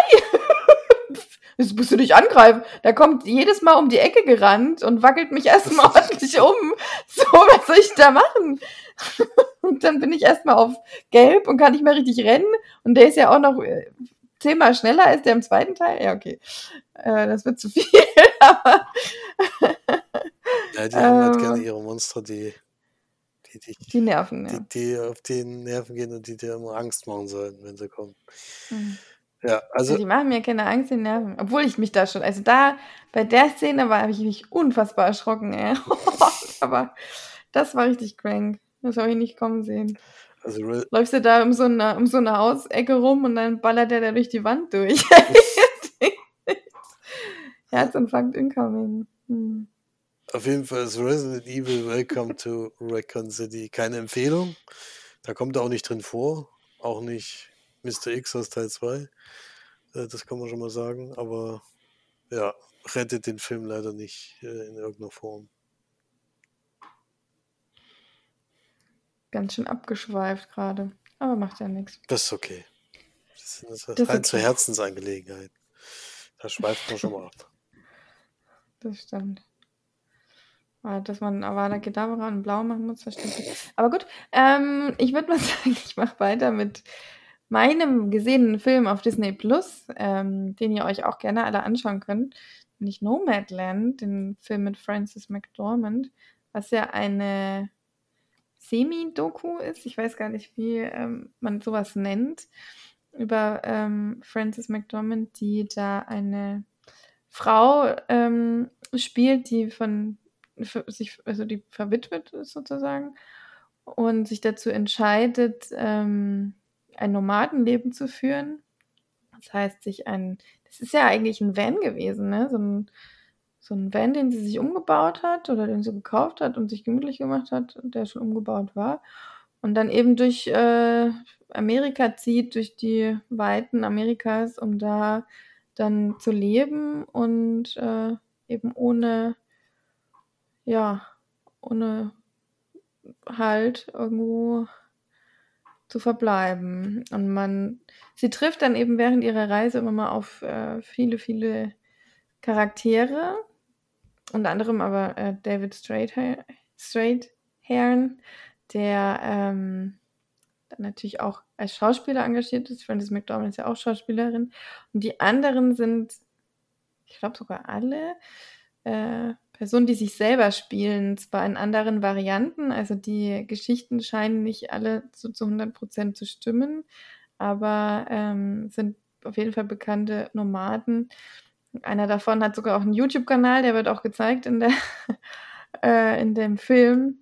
Das musst du nicht angreifen. Der kommt jedes Mal um die Ecke gerannt und wackelt mich erstmal ordentlich um. So, was soll ich da machen? und dann bin ich erstmal auf gelb und kann nicht mehr richtig rennen. Und der ist ja auch noch äh, zehnmal schneller als der im zweiten Teil. Ja, okay. Äh, das wird zu viel, aber. Ja, die haben halt gerne Ähm. ihre Monster, die, die, die, die nerven, ja. die, die auf den Nerven gehen und die dir immer Angst machen sollen, wenn sie kommen. Mhm. Ja, Also also die machen mir keine Angst, die nerven. Obwohl ich mich da schon, also da, bei der Szene war, habe ich mich unfassbar erschrocken, ey. Aber das war richtig crank. Das habe ich nicht kommen sehen. Also Läufst du da um so eine, um so eine Hausecke rum und dann ballert der da durch die Wand durch. Herzinfarkt incoming. Hm. auf jeden Fall ist Resident Evil Welcome to Raccoon City keine Empfehlung. Da kommt er auch nicht drin vor. Auch nicht Mr. X aus Teil 2. Äh, Das kann man schon mal sagen. Aber ja, rettet den Film leider nicht äh, in irgendeiner Form. Ganz schön abgeschweift gerade. Aber macht ja nichts. Das ist okay. Das ist Das ist rein zur okay. Herzensangelegenheit. Da schweift man schon mal ab. Das stimmt. Aber Dass man Avada Kedavra in Blau machen muss, verstehe ich. Aber gut, ähm, ich würde mal sagen, ich mache weiter mit meinem gesehenen Film auf Disney Plus, ähm, den ihr euch auch gerne alle anschauen könnt. Nämlich Nomadland, den Film mit Frances McDormand, was ja eine Semi-Doku ist. Ich weiß gar nicht, wie ähm, man sowas nennt. Über ähm, Frances McDormand, die da eine Frau ähm, spielt, die von sich, also die verwitwet ist sozusagen und sich dazu entscheidet, ähm, ein Nomadenleben zu führen. Das heißt, sich ein, das ist ja eigentlich ein Van gewesen, ne? So ein, so ein Van, den sie sich umgebaut hat oder den sie gekauft hat und sich gemütlich gemacht hat der schon umgebaut war. Und dann eben durch äh, Amerika zieht, durch die Weiten Amerikas, um da dann zu leben und äh, eben ohne, ja, ohne Halt irgendwo zu verbleiben. Und man, sie trifft dann eben während ihrer Reise immer mal auf äh, viele, viele Charaktere, unter anderem aber äh, David Straighthairn, der ähm, natürlich auch als Schauspieler engagiert ist. Frances McDormand ist ja auch Schauspielerin. Und die anderen sind, ich glaube sogar alle, äh, Personen, die sich selber spielen, zwar in anderen Varianten, also die Geschichten scheinen nicht alle so zu 100% zu stimmen, aber ähm, sind auf jeden Fall bekannte Nomaden. Einer davon hat sogar auch einen YouTube-Kanal, der wird auch gezeigt in, der äh, in dem Film.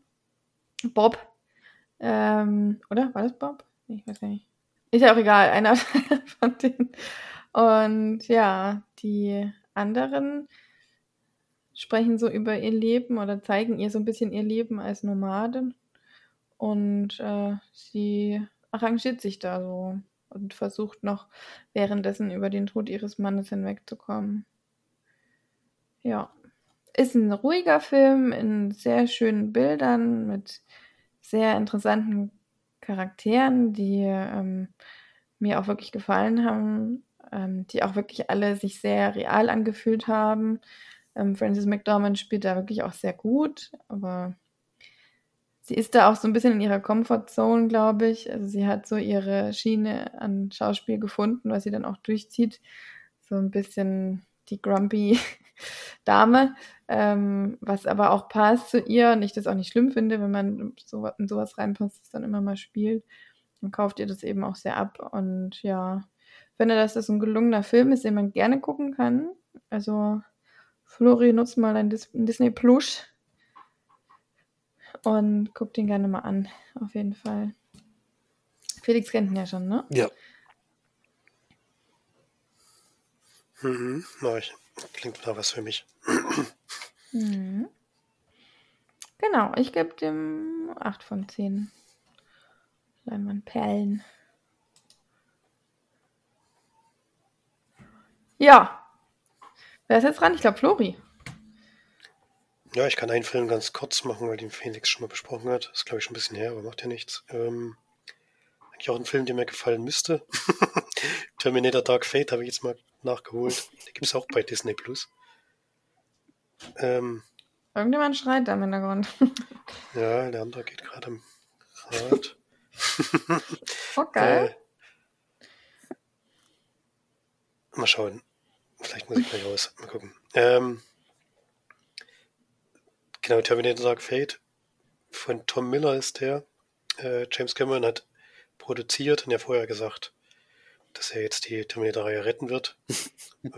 Bob. Ähm, oder? War das Bob? Ich weiß gar nicht. Ist ja auch egal, einer von denen. Und ja, die anderen sprechen so über ihr Leben oder zeigen ihr so ein bisschen ihr Leben als Nomadin. Und äh, sie arrangiert sich da so und versucht noch währenddessen über den Tod ihres Mannes hinwegzukommen. Ja, ist ein ruhiger Film in sehr schönen Bildern mit sehr interessanten Charakteren, die ähm, mir auch wirklich gefallen haben, ähm, die auch wirklich alle sich sehr real angefühlt haben. Ähm, Frances McDormand spielt da wirklich auch sehr gut, aber sie ist da auch so ein bisschen in ihrer Comfortzone, glaube ich. Also sie hat so ihre Schiene an Schauspiel gefunden, was sie dann auch durchzieht. So ein bisschen die grumpy Dame, ähm, was aber auch passt zu ihr und ich das auch nicht schlimm finde, wenn man so, in sowas reinpasst, das dann immer mal spielt. Dann kauft ihr das eben auch sehr ab und ja, finde, dass das ein gelungener Film ist, den man gerne gucken kann. Also Flori, nutzt mal Dis Disney Plus und guck den gerne mal an, auf jeden Fall. Felix kennt ihn ja schon, ne? Ja, Mhm, mach ich. Klingt da was für mich. Mhm. Genau, ich gebe dem 8 von 10 Leinwandperlen. Ja. Wer ist jetzt dran? Ich glaube Flori. Ja, ich kann einen Film ganz kurz machen, weil den Felix schon mal besprochen hat. ist, glaube ich, schon ein bisschen her, aber macht ja nichts. Ähm, eigentlich auch ein Film, der mir gefallen müsste. Terminator Dark Fate habe ich jetzt mal nachgeholt. Den gibt es auch bei Disney Plus. Ähm, Irgendjemand schreit da im Hintergrund. ja, der andere geht gerade am Grad. Okay. Äh, mal schauen. Vielleicht muss ich gleich raus. Mal gucken. Ähm, genau, Terminator Dark Fate von Tom Miller ist der. Äh, James Cameron hat produziert und ja vorher gesagt, dass er jetzt die Terminator-Reihe retten wird. äh,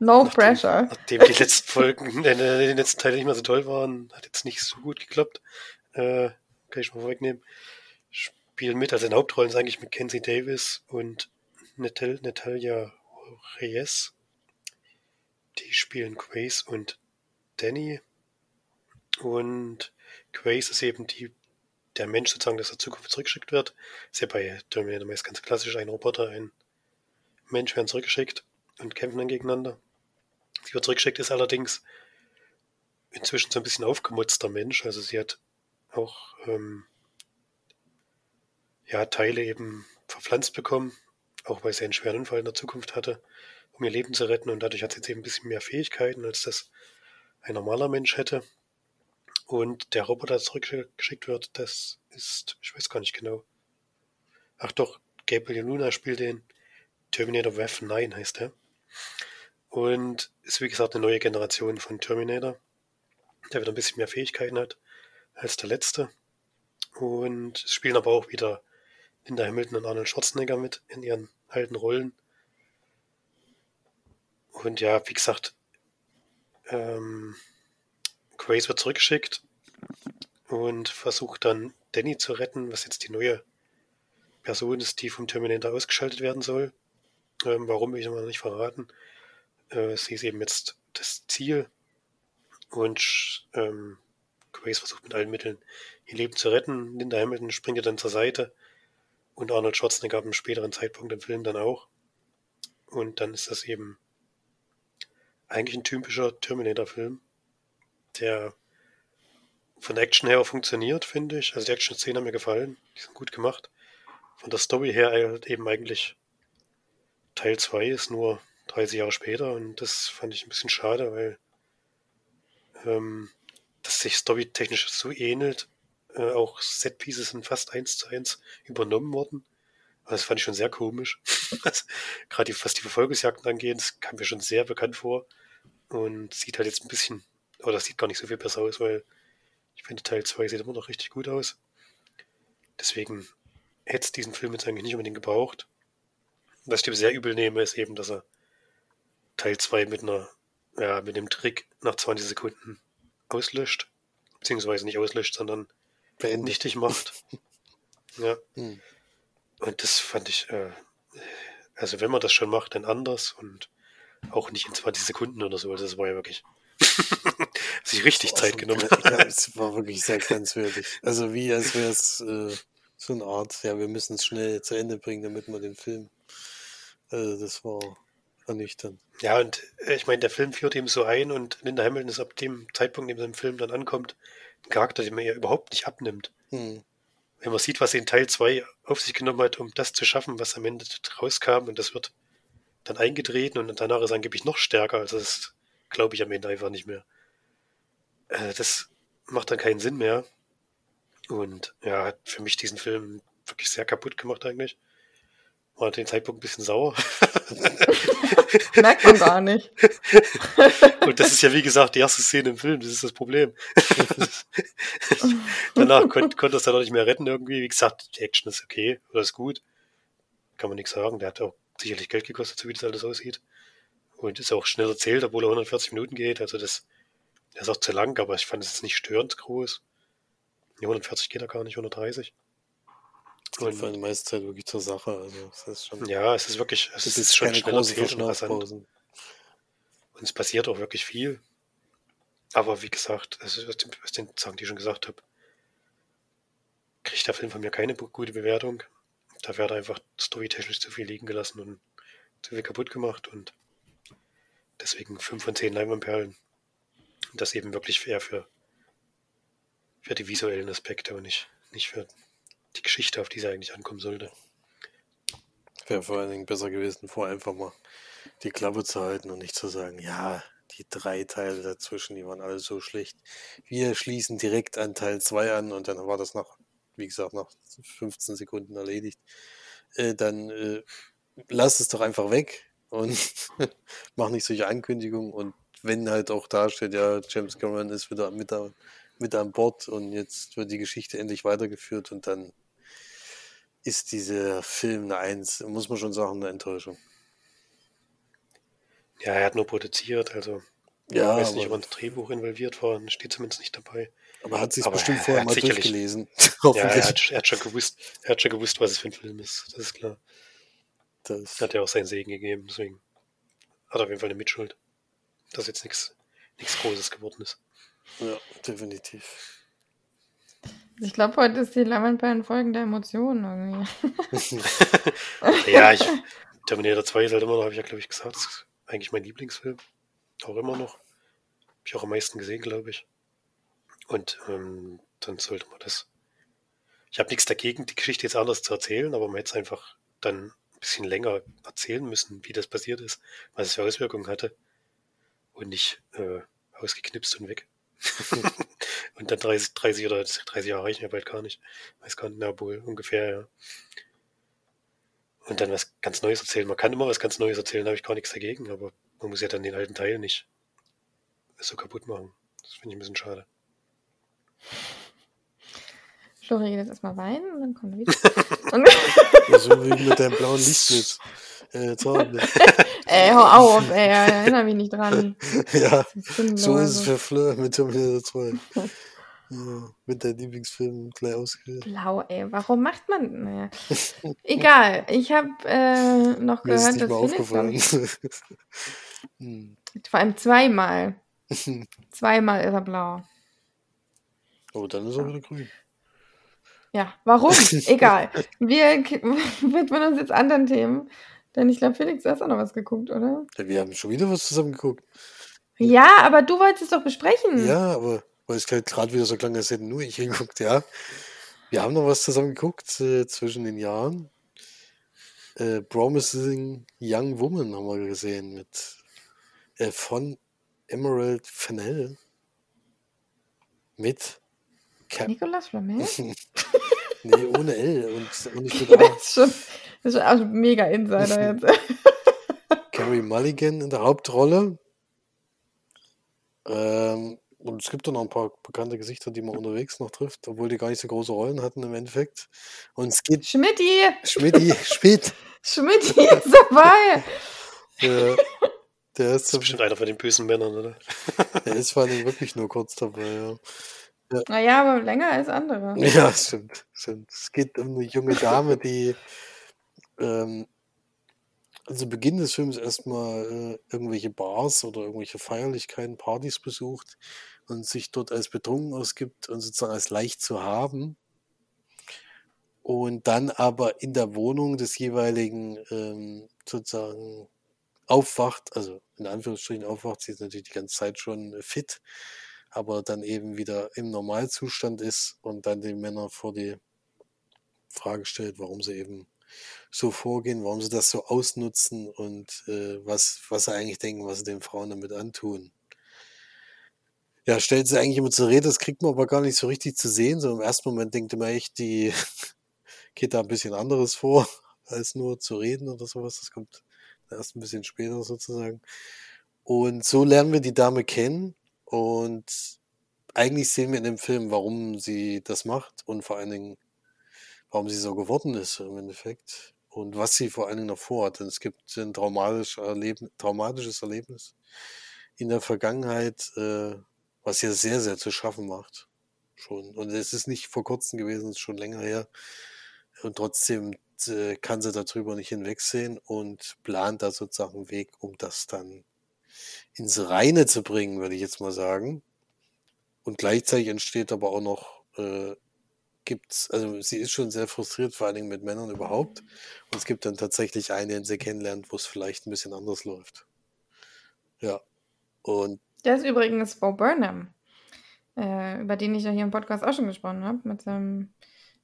no Nachdem- pressure. nachdem die letzten Folgen, äh, die letzten Teile nicht mehr so toll waren, hat jetzt nicht so gut geklappt. Äh, kann ich mal vorwegnehmen. Spielen mit, also in Hauptrollen ist eigentlich Mackenzie Davis und Natal Natalia Reyes. Die spielen Grace und Danny. Und Grace ist eben die, der Mensch sozusagen, der der Zukunft zurückgeschickt wird. Ist ja bei Terminator meist ganz klassisch, ein Roboter, ein Mensch werden zurückgeschickt und kämpfen dann gegeneinander. Sie wird zurückgeschickt, ist allerdings inzwischen so ein bisschen aufgemutzter Mensch. Also sie hat auch ähm, ja, Teile eben verpflanzt bekommen, auch weil sie einen schweren Unfall in der Zukunft hatte, um ihr Leben zu retten. Und dadurch hat sie jetzt eben ein bisschen mehr Fähigkeiten, als das ein normaler Mensch hätte. Und der Roboter, zurückgeschickt wird, das ist, ich weiß gar nicht genau. Ach doch, Gabriel Luna spielt den Terminator Wrath 9 heißt er. Und ist wie gesagt eine neue Generation von Terminator, der wieder ein bisschen mehr Fähigkeiten hat als der letzte. Und spielen aber auch wieder Linda Hamilton und Arnold Schwarzenegger mit in ihren alten Rollen. Und ja, wie gesagt, ähm, Grace wird zurückgeschickt und versucht dann Danny zu retten, was jetzt die neue Person ist, die vom Terminator ausgeschaltet werden soll. Ähm, warum will ich noch nicht verraten. Äh, sie ist eben jetzt das Ziel und ähm, Grace versucht mit allen Mitteln ihr Leben zu retten. Linda Hamilton springt ihr dann zur Seite und Arnold Schwarzenegger ab einem späteren Zeitpunkt im Film dann auch. Und dann ist das eben eigentlich ein typischer Terminator-Film, der von der Action her auch funktioniert, finde ich. Also die Action-Szenen haben mir gefallen, die sind gut gemacht. Von der Story her halt eben eigentlich Teil 2 ist nur 30 Jahre später und das fand ich ein bisschen schade, weil ähm, das sich storytechnisch so ähnelt. Äh, auch Setpieces sind fast eins zu eins übernommen worden. Das fand ich schon sehr komisch. Gerade was die Verfolgungsjagden angeht, das kam mir schon sehr bekannt vor. Und sieht halt jetzt ein bisschen, oder das sieht gar nicht so viel besser aus, weil ich finde Teil 2 sieht immer noch richtig gut aus. Deswegen hätte es diesen Film jetzt eigentlich nicht unbedingt gebraucht. Was ich dem sehr übel nehme, ist eben, dass er Teil 2 mit einer, ja, mit dem Trick nach 20 Sekunden auslöscht. Beziehungsweise nicht auslöscht, sondern Beendet. nichtig macht. ja. Hm. Und das fand ich, äh, also wenn man das schon macht, dann anders und auch nicht in 20 Sekunden oder so. Also das war ja wirklich sich richtig Zeit genommen. Ja, es war wirklich sehr grenzwertig. Also wie, als wäre es äh, so eine Art, ja, wir müssen es schnell zu Ende bringen, damit wir den Film. Also das war ernüchternd. Ja, und äh, ich meine, der Film führt eben so ein und Linda Hamilton ist ab dem Zeitpunkt, in dem sie im Film dann ankommt, ein Charakter, den man ihr überhaupt nicht abnimmt. Hm. Wenn man sieht, was sie in Teil 2 auf sich genommen hat, um das zu schaffen, was am Ende rauskam und das wird dann eingetreten und danach ist angeblich noch stärker. Also das glaube ich am Ende einfach nicht mehr. Äh, das macht dann keinen Sinn mehr. Und ja, hat für mich diesen Film wirklich sehr kaputt gemacht eigentlich. War dem Zeitpunkt ein bisschen sauer. Merkt man gar nicht. Und das ist ja, wie gesagt, die erste Szene im Film, das ist das Problem. Danach konnte konnt das dann auch nicht mehr retten irgendwie. Wie gesagt, die Action ist okay oder ist gut. Kann man nichts sagen. Der hat auch sicherlich Geld gekostet, so wie das alles aussieht. Und ist auch schnell erzählt, obwohl er 140 Minuten geht. Also das, der ist auch zu lang, aber ich fand es jetzt nicht störend groß. Nee, 140 geht er gar nicht, 130. Und für die meiste Zeit wirklich zur Sache. Also es ist schon. Ja, es ist wirklich, es es ist schon schnell große erzählt und es passiert auch wirklich viel. Aber wie gesagt, also aus den, aus den Sachen, die ich schon gesagt habe, kriegt der Film von mir keine gute Bewertung. Da wird einfach storytechnisch zu viel liegen gelassen und zu viel kaputt gemacht und deswegen 5 von 10 Leinwandperlen. Und das eben wirklich eher für, für die visuellen Aspekte und nicht, nicht für die Geschichte, auf die sie eigentlich ankommen sollte. Wäre vor allen Dingen besser gewesen, vorher einfach mal die Klappe zu halten und nicht zu sagen, ja, die drei Teile dazwischen, die waren alle so schlecht. Wir schließen direkt an Teil 2 an und dann war das nach, wie gesagt, nach 15 Sekunden erledigt. Äh, dann äh, lass es doch einfach weg und mach nicht solche Ankündigungen und wenn halt auch da steht, ja, James Cameron ist wieder mit, mit an Bord und jetzt wird die Geschichte endlich weitergeführt und dann ist dieser Film eine Eins, muss man schon sagen, eine Enttäuschung. Ja, er hat nur produziert, also Ja, ich weiß nicht, ob er ins Drehbuch involviert war, steht zumindest nicht dabei. aber er hat sich bestimmt er vorher mal durchgelesen. Ja, er hat, er, hat schon gewusst, er hat schon gewusst, was es für ein Film ist, das ist klar. Das, Hat ja auch seinen Segen gegeben, deswegen hat er auf jeden Fall eine Mitschuld, dass jetzt nichts Großes geworden ist. Ja, definitiv. Ich glaube, heute ist die Lammenperlen-Folgen der Emotionen irgendwie. Ja, ich, Terminator 2 ist halt immer noch, habe ich ja, glaube ich, gesagt, das ist eigentlich mein Lieblingsfilm. Auch immer noch. Habe ich auch am meisten gesehen, glaube ich. Und ähm, dann sollte man das. Ich habe nichts dagegen, die Geschichte jetzt anders zu erzählen, aber man hätte es einfach dann ein bisschen länger erzählen müssen, wie das passiert ist, was es für Auswirkungen hatte. Und nicht äh, ausgeknipst und weg. und dann 30, 30 oder 30 Jahre reichen ja bald gar nicht. Weiß gar nicht, na wohl, ungefähr, ja. Und dann was ganz Neues erzählen. Man kann immer was ganz Neues erzählen, da habe ich gar nichts dagegen, aber man muss ja dann den alten Teil nicht so kaputt machen. Das finde ich ein bisschen schade. Flori geht jetzt erstmal weinen und dann kommt er wieder. so wie mit deinem blauen Lichtblitz. Äh, Zorn. ey, hau auf, ey, erinnere mich nicht dran. ja, ist so ist es für Fleur mit Terminator 2. Ja, mit deinem Lieblingsfilm gleich ausgewählt. Blau, ey, warum macht man. Naja. Egal, ich habe äh, noch Mir ist gehört, nicht dass Felix, aufgefallen. Hm. vor allem zweimal. Zweimal ist er blau. oh, dann ist er wieder grün. Ja, warum? Egal. Wir widmen uns jetzt anderen Themen. Denn ich glaube, Felix, du hast auch noch was geguckt, oder? Ja, wir haben schon wieder was zusammen geguckt. Ja, aber du wolltest es doch besprechen. Ja, aber weil es halt gerade wieder so klang, als hätten nur ich geguckt, ja. Wir haben noch was zusammen geguckt äh, zwischen den Jahren. Äh, Promising Young Woman haben wir gesehen mit äh, von Emerald Fennell mit Cap Nicolas Flamel? nee, ohne L und, und nicht mit das A. ist schon, das ist schon auch mega Insider jetzt. Carrie Mulligan in der Hauptrolle. Ähm, und es gibt dann noch ein paar bekannte Gesichter, die man unterwegs noch trifft, obwohl die gar nicht so große Rollen hatten im Endeffekt. Und es geht Schmidti! Schmidti, Schmidt, Schmidti ist dabei! der, der, ist, Das ist bestimmt einer von den bösen Männern, oder? der ist vor allem wirklich nur kurz dabei, ja. Naja, aber länger als andere. Ja, stimmt, stimmt. Es geht um eine junge Dame, die ähm, also Beginn des Films erstmal äh, irgendwelche Bars oder irgendwelche Feierlichkeiten, Partys besucht und sich dort als betrunken ausgibt und sozusagen als leicht zu haben. Und dann aber in der Wohnung des jeweiligen ähm, sozusagen aufwacht, also in Anführungsstrichen aufwacht, sie ist natürlich die ganze Zeit schon fit, aber dann eben wieder im Normalzustand ist und dann die Männer vor die Frage stellt, warum sie eben so vorgehen, warum sie das so ausnutzen und äh, was, was sie eigentlich denken, was sie den Frauen damit antun. Ja, stellt sie eigentlich immer zur Rede, das kriegt man aber gar nicht so richtig zu sehen. So im ersten Moment denkt man echt, die geht da ein bisschen anderes vor, als nur zu reden oder sowas. Das kommt erst ein bisschen später sozusagen. Und so lernen wir die Dame kennen und eigentlich sehen wir in dem Film, warum sie das macht und vor allen Dingen, warum sie so geworden ist im Endeffekt und was sie vor allen Dingen noch vorhat. Denn es gibt ein traumatisch Erleben, traumatisches Erlebnis in der Vergangenheit, äh, was ihr sehr, sehr zu schaffen macht. Schon. Und es ist nicht vor kurzem gewesen, es ist schon länger her. Und trotzdem äh, kann sie darüber nicht hinwegsehen und plant da sozusagen einen Weg, um das dann ins Reine zu bringen, würde ich jetzt mal sagen. Und gleichzeitig entsteht aber auch noch, äh, gibt's, also sie ist schon sehr frustriert, vor allen Dingen mit Männern überhaupt. Und es gibt dann tatsächlich einen, den sie kennenlernt, wo es vielleicht ein bisschen anders läuft. Ja. Und Der ist übrigens Bo Burnham, äh, über den ich ja hier im Podcast auch schon gesprochen habe, mit seinem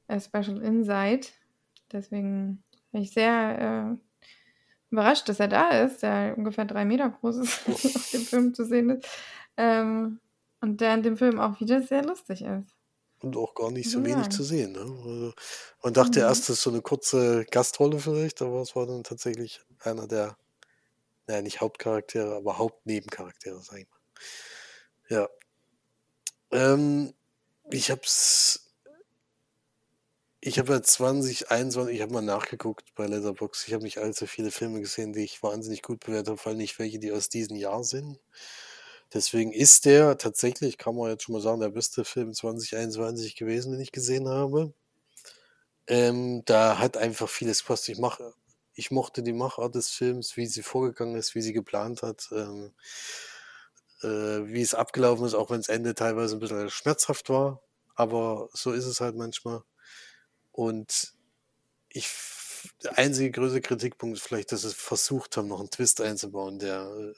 äh, Special Insight. Deswegen bin ich sehr überrascht, dass er da ist, der ungefähr drei Meter groß ist, auf dem Film zu sehen ist. Ähm, und der in dem Film auch wieder sehr lustig ist. Und auch gar nicht so man wenig zu sehen. Ne? Also, man dachte Mhm. erst, das ist so eine kurze Gastrolle vielleicht, aber es war dann tatsächlich einer der, naja, nicht Hauptcharaktere, aber Hauptnebencharaktere, sag ich mal. Ja. Ähm, ich hab's. Ich habe ja 2021, ich habe mal nachgeguckt bei Letterboxd. Ich habe nicht allzu viele Filme gesehen, die ich wahnsinnig gut bewertet habe, vor allem nicht welche, die aus diesem Jahr sind. Deswegen ist der tatsächlich, kann man jetzt schon mal sagen, der beste Film 2021 gewesen, den ich gesehen habe. Ähm, da hat einfach vieles gepasst. Ich, mach, ich mochte die Machart des Films, wie sie vorgegangen ist, wie sie geplant hat, ähm, äh, wie es abgelaufen ist, auch wenn das Ende teilweise ein bisschen schmerzhaft war. Aber so ist es halt manchmal. Und ich, der einzige größere Kritikpunkt ist vielleicht, dass sie versucht haben, noch einen Twist einzubauen, der äh,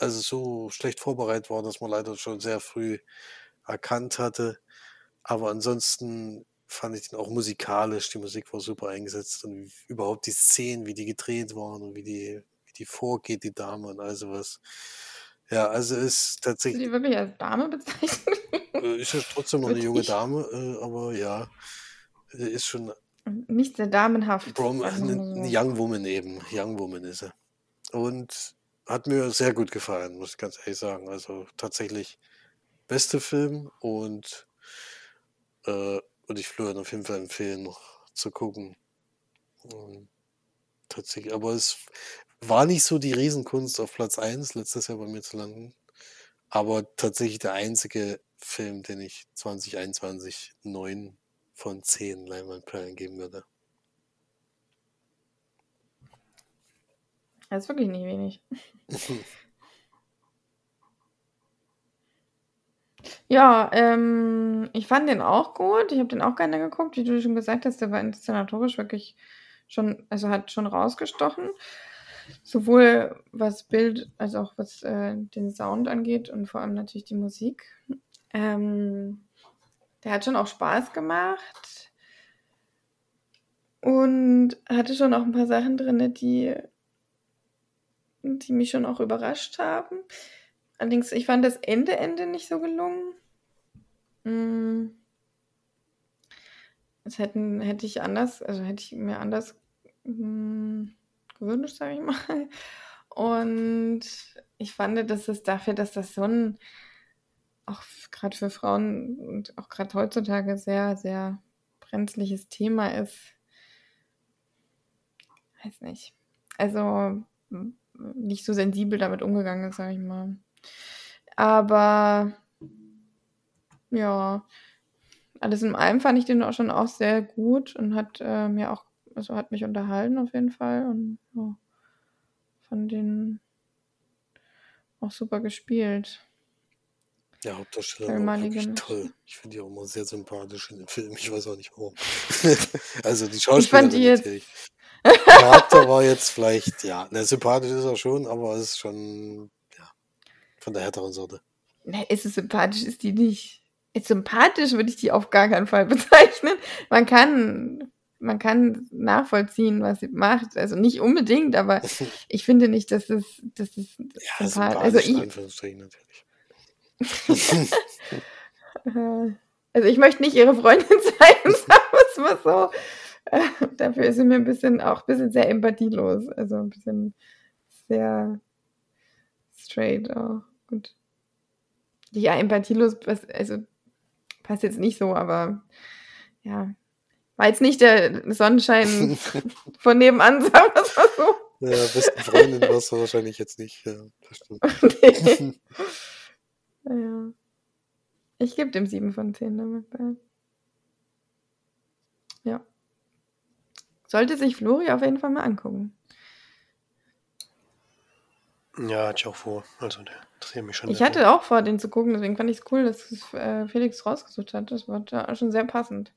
also so schlecht vorbereitet war, dass man leider schon sehr früh erkannt hatte. Aber ansonsten fand ich den auch musikalisch, die Musik war super eingesetzt und überhaupt die Szenen, wie die gedreht waren und wie die, wie die vorgeht, die Dame und all sowas. Ja, also ist Hast du tatsächlich, die wirklich als Dame bezeichnet? äh, ist ja trotzdem noch eine junge. Dame, äh, aber ja, äh, ist schon Nicht sehr damenhaft. Brom, wir eine, eine. Young Woman eben. Young Woman ist er. Und hat mir sehr gut gefallen, muss ich ganz ehrlich sagen. Also tatsächlich beste Film und, äh, und ich würde auf jeden Fall empfehlen, noch zu gucken. Ähm, tatsächlich, aber es war nicht so die Riesenkunst auf Platz 1 letztes Jahr bei mir zu landen. Aber tatsächlich der einzige Film, den ich 2021 9 von 10 Leinwandperlen geben würde. Das ist wirklich nicht wenig. Ja, ähm, ich fand den auch gut. Ich habe den auch gerne geguckt. Wie du schon gesagt hast, der war inszenatorisch wirklich schon, also hat schon rausgestochen. Sowohl was Bild als auch was äh, den Sound angeht und vor allem natürlich die Musik. Ähm, der hat schon auch Spaß gemacht und hatte schon auch ein paar Sachen drin, die, die mich schon auch überrascht haben. Allerdings, ich fand das Ende Ende nicht so gelungen. Mm. Das hätten, hätte ich anders, also hätte ich mir anders mm, gewünscht, sage ich mal. Und ich fand, dass es dafür, dass das so ein, auch gerade für Frauen und auch gerade heutzutage sehr, sehr brenzliches Thema ist. Weiß nicht. Also nicht so sensibel damit umgegangen ist, sage ich mal. Aber ja, alles in allem fand ich den auch schon auch sehr gut und hat äh, mir auch, also hat mich unterhalten auf jeden Fall und ja, fand den auch super gespielt. Der Hauptdarsteller war wirklich toll. Ich finde die auch immer sehr sympathisch in den Filmen. Ich weiß auch nicht warum. also die Ich fand Schauspielerin die jetzt, natürlich. Der Charakter war jetzt vielleicht, ja, na, sympathisch ist er schon, aber es ist schon, ja, von der härteren Sorte. ne, ist es sympathisch, ist die nicht. Ist sympathisch würde ich die auf gar keinen Fall bezeichnen. Man kann, man kann nachvollziehen, was sie macht. Also nicht unbedingt, aber ich finde nicht, dass es, dass es Ja, sympathisch, also sympathisch in ich, Anführungsstrichen natürlich. Äh, Also ich möchte nicht ihre Freundin sein, sagen wir es mal so. Äh, Dafür ist sie mir ein bisschen auch ein bisschen sehr empathielos. Also ein bisschen sehr straight auch. Und ja, empathielos, also passt jetzt nicht so, aber ja. War jetzt nicht der Sonnenschein von nebenan, sagen wir es mal so. Ja, besten Freundin warst du wahrscheinlich jetzt nicht. Ja. Nee. ja. Ich gebe dem 7 von 10 damit. bei. Ja. Sollte sich Flori auf jeden Fall mal angucken. Ja, hatte ich auch vor. Also der interessiert mich schon Ich hatte auch vor, den zu gucken, deswegen fand ich es cool, dass es, äh, Felix rausgesucht hat. Das war da schon sehr passend.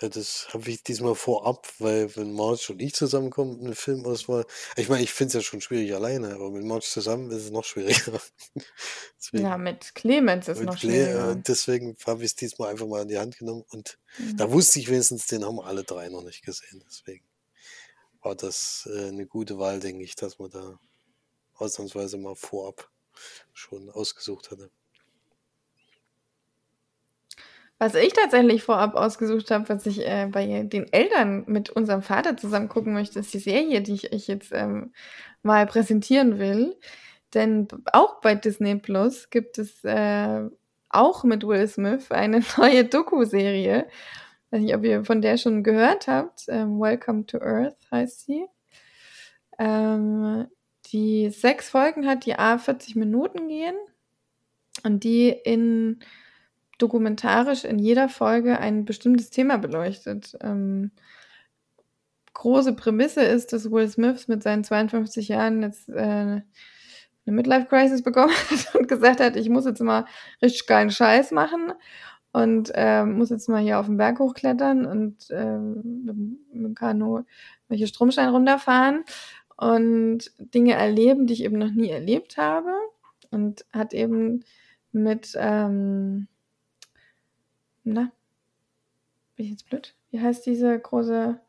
Ja, das habe ich diesmal vorab, weil wenn Marge und ich zusammenkommen, eine Filmauswahl. Ich meine, ich finde es ja schon schwierig alleine, aber mit Marge zusammen ist es noch schwieriger. Deswegen, Ja, mit Clemens ist mit noch Cle- äh, schwieriger. deswegen habe ich es diesmal einfach mal in die Hand genommen und Mhm. da wusste ich wenigstens, den haben alle drei noch nicht gesehen. Deswegen war das äh, eine gute Wahl, denke ich, dass man da ausnahmsweise mal vorab schon ausgesucht hatte. Was ich tatsächlich vorab ausgesucht habe, was ich äh, bei den Eltern mit unserem Vater zusammen gucken möchte, ist die Serie, die ich, ich jetzt ähm, mal präsentieren will. Denn auch bei Disney Plus gibt es äh, auch mit Will Smith eine neue Doku-Serie. Weiß nicht, ob ihr von der schon gehört habt. Ähm, Welcome to Earth heißt sie. Ähm, die sechs Folgen hat, die A 40 Minuten gehen und die in dokumentarisch in jeder Folge ein bestimmtes Thema beleuchtet. Ähm, große Prämisse ist, dass Will Smith mit seinen 52 Jahren jetzt äh, eine Midlife-Crisis bekommen hat und gesagt hat, ich muss jetzt mal richtig geilen Scheiß machen und äh, muss jetzt mal hier auf den Berg hochklettern und äh, mit, dem Kanu welche Stromsteine runterfahren und Dinge erleben, die ich eben noch nie erlebt habe und hat eben mit ähm, na, bin ich jetzt blöd? Wie heißt diese große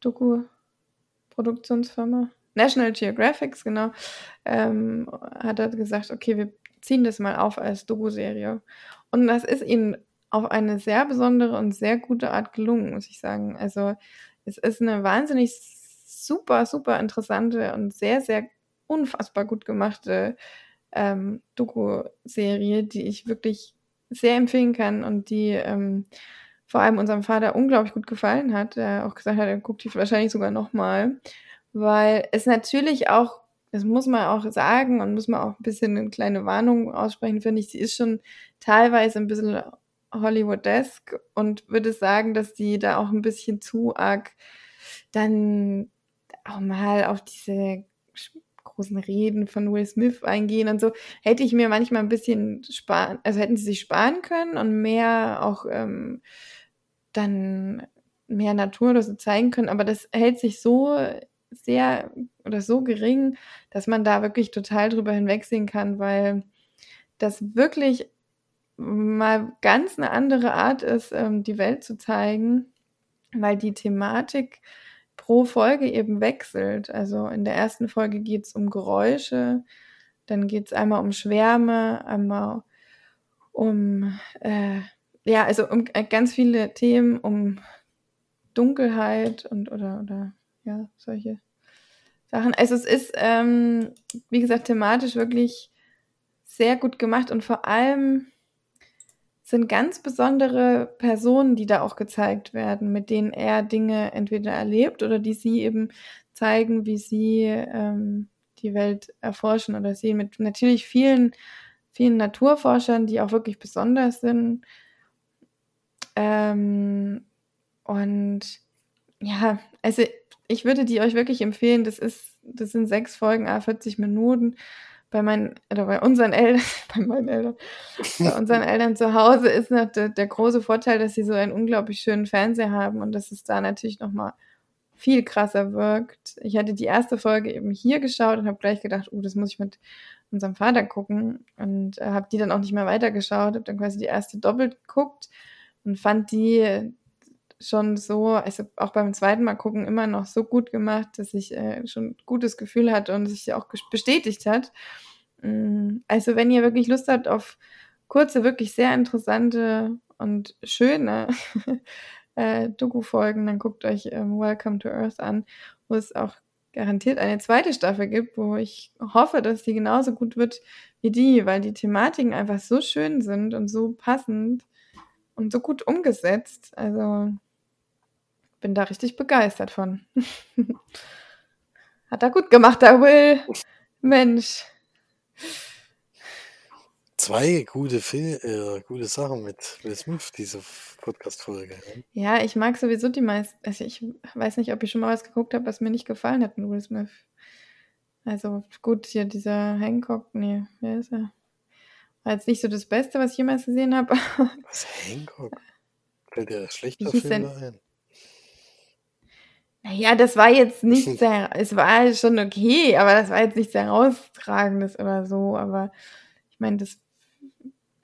Doku-Produktionsfirma? National Geographic, genau, ähm, hat er gesagt, okay, wir ziehen das mal auf als Doku-Serie. Und das ist ihnen auf eine sehr besondere und sehr gute Art gelungen, muss ich sagen. Also es ist eine wahnsinnig super, super interessante und sehr, sehr unfassbar gut gemachte ähm, Doku-Serie, die ich wirklich sehr empfehlen kann und die ähm, vor allem unserem Vater unglaublich gut gefallen hat. Er auch gesagt hat, er guckt die wahrscheinlich sogar nochmal, weil es natürlich auch, das muss man auch sagen und muss man auch ein bisschen eine kleine Warnung aussprechen, finde ich, sie ist schon teilweise ein bisschen Hollywood-esque und würde sagen, dass die da auch ein bisschen zu arg dann auch mal auf diese großen Reden von Will Smith eingehen und so, hätte ich mir manchmal ein bisschen sparen, also hätten sie sich sparen können und mehr auch ähm, dann mehr Natur oder so zeigen können, aber das hält sich so sehr oder so gering, dass man da wirklich total drüber hinwegsehen kann, weil das wirklich mal ganz eine andere Art ist, ähm, die Welt zu zeigen, weil die Thematik pro Folge eben wechselt. Also in der ersten Folge geht es um Geräusche, dann geht es einmal um Schwärme, einmal um, äh, ja, also um äh, ganz viele Themen, um Dunkelheit und oder, oder ja, solche Sachen. Also es ist, ähm, wie gesagt, thematisch wirklich sehr gut gemacht und vor allem sind ganz besondere Personen, die da auch gezeigt werden, mit denen er Dinge entweder erlebt oder die sie eben zeigen, wie sie ähm, die Welt erforschen oder sehen. Mit natürlich vielen, vielen Naturforschern, die auch wirklich besonders sind. Ähm, und ja, also ich würde die euch wirklich empfehlen. Das ist, das sind sechs Folgen, 40 Minuten bei meinen, oder bei unseren Eltern, bei meinen Eltern, bei unseren Eltern zu Hause ist noch der, der, große Vorteil, dass sie so einen unglaublich schönen Fernseher haben und dass es da natürlich nochmal viel krasser wirkt. Ich hatte die erste Folge eben hier geschaut und habe gleich gedacht, oh, das muss ich mit unserem Vater gucken und äh, habe die dann auch nicht mehr weitergeschaut, habe dann quasi die erste doppelt geguckt und fand die schon so, also auch beim zweiten Mal gucken, immer noch so gut gemacht, dass ich äh, schon ein gutes Gefühl hatte und sich auch bestätigt hat. Mm, also wenn ihr wirklich Lust habt auf kurze, wirklich sehr interessante und schöne äh, Doku-Folgen, dann guckt euch ähm, Welcome to Earth an, wo es auch garantiert eine zweite Staffel gibt, wo ich hoffe, dass die genauso gut wird wie die, weil die Thematiken einfach so schön sind und so passend und so gut umgesetzt. Also bin da richtig begeistert von. Hat er gut gemacht, der Will. Mensch. Zwei gute, Fil äh, gute Sachen mit Will Smith, diese Podcast-Folge. Ja, ich mag sowieso die meisten. Also ich weiß nicht, ob ich schon mal was geguckt habe, was mir nicht gefallen hat mit Will Smith. Also gut, hier dieser Hancock, nee, wer ist er? War jetzt nicht so das Beste, was ich jemals gesehen habe. Was, Hancock? Fällt dir das schlechter Film ein? Naja, das war jetzt nicht sehr, es war schon okay, aber das war jetzt nichts herausragendes oder so. Aber ich meine, das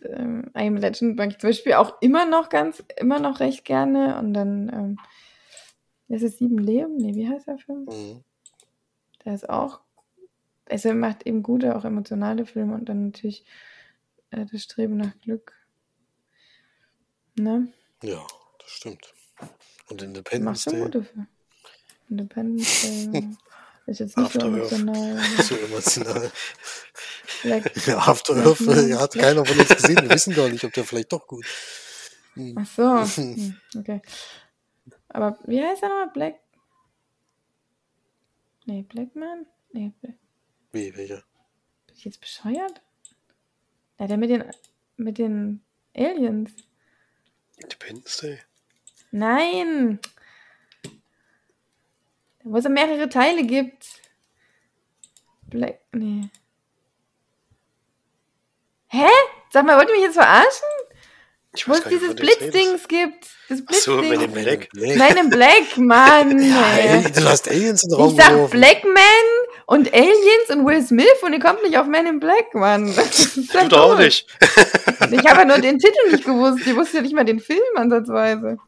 ähm, I Am Legend mag ich zum Beispiel auch immer noch ganz, immer noch recht gerne. Und dann, ähm, Das ist Sieben Leben? Nee, wie heißt der Film? Mhm. Der ist auch. Also er macht eben gute, auch emotionale Filme und dann natürlich äh, das Streben nach Glück. Ne? Ja, das stimmt. Und Macht Independence schon Day. gute Filme. Independence Day. Ist jetzt nicht so After Earth. emotional. So emotional. Black, Ja, After Earth ja, hat keiner von uns gesehen. Wir wissen gar nicht, ob der vielleicht doch gut. Hm. Ach so. Hm, okay. Aber wie heißt er nochmal? Black. Nee, Blackman? Nee, Black. Wie, welcher? Bin ich jetzt bescheuert? Ja, der mit den, mit den Aliens. Independence Day. Nein! Wo es ja mehrere Teile gibt. Black. Nee. Hä? Sag mal, wollt ihr mich jetzt verarschen? Ich Wo es dieses. Blitzdings gibt. Das Ach so, mit dem Blitzding. Black. Black. Nein, im Black, Mann. Ja, du hast Aliens in den Raum Ich sag geworfen. Blackman und Aliens und Will Smith und ihr kommt nicht auf Man in Black, Mann. Das ist ja Du doch auch nicht. Ich habe ja nur den Titel nicht gewusst. Ich wusste ja nicht mal den Film ansatzweise.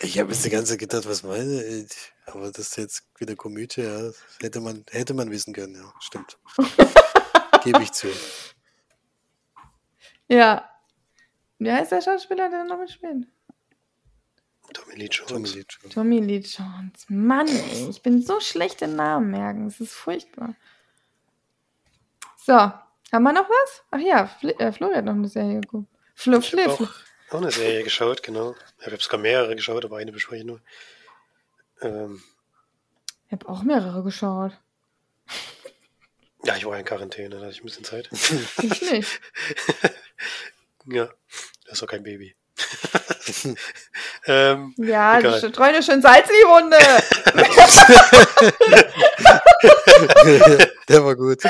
Ich habe jetzt die ganze Zeit gedacht, was meine ich? Aber das ist jetzt wieder Komödie, ja. Hätte man, hätte man wissen können, ja. Stimmt. Gebe ich zu. Ja. Wie heißt der Schauspieler, der noch mitspielt? Tommy Lee Jones. Tommy Lee Jones. Tommy Lee Jones. Mann, ey, ich bin so schlecht in Namen merken. Das ist furchtbar. So, haben wir noch was? Ach ja, Fli äh, Flo hat noch eine Serie geguckt. Flo, Ich habe auch, auch eine Serie geschaut, genau. Ich habe sogar mehrere geschaut, aber eine bespreche ich nur. Ähm, Ich habe auch mehrere geschaut. ja, ich war in Quarantäne, da hatte ich ein bisschen Zeit. Ich nicht. ja, das ist doch kein Baby. ähm, Ja, Egal. die streuen schön Salz in die Runde. Der war gut.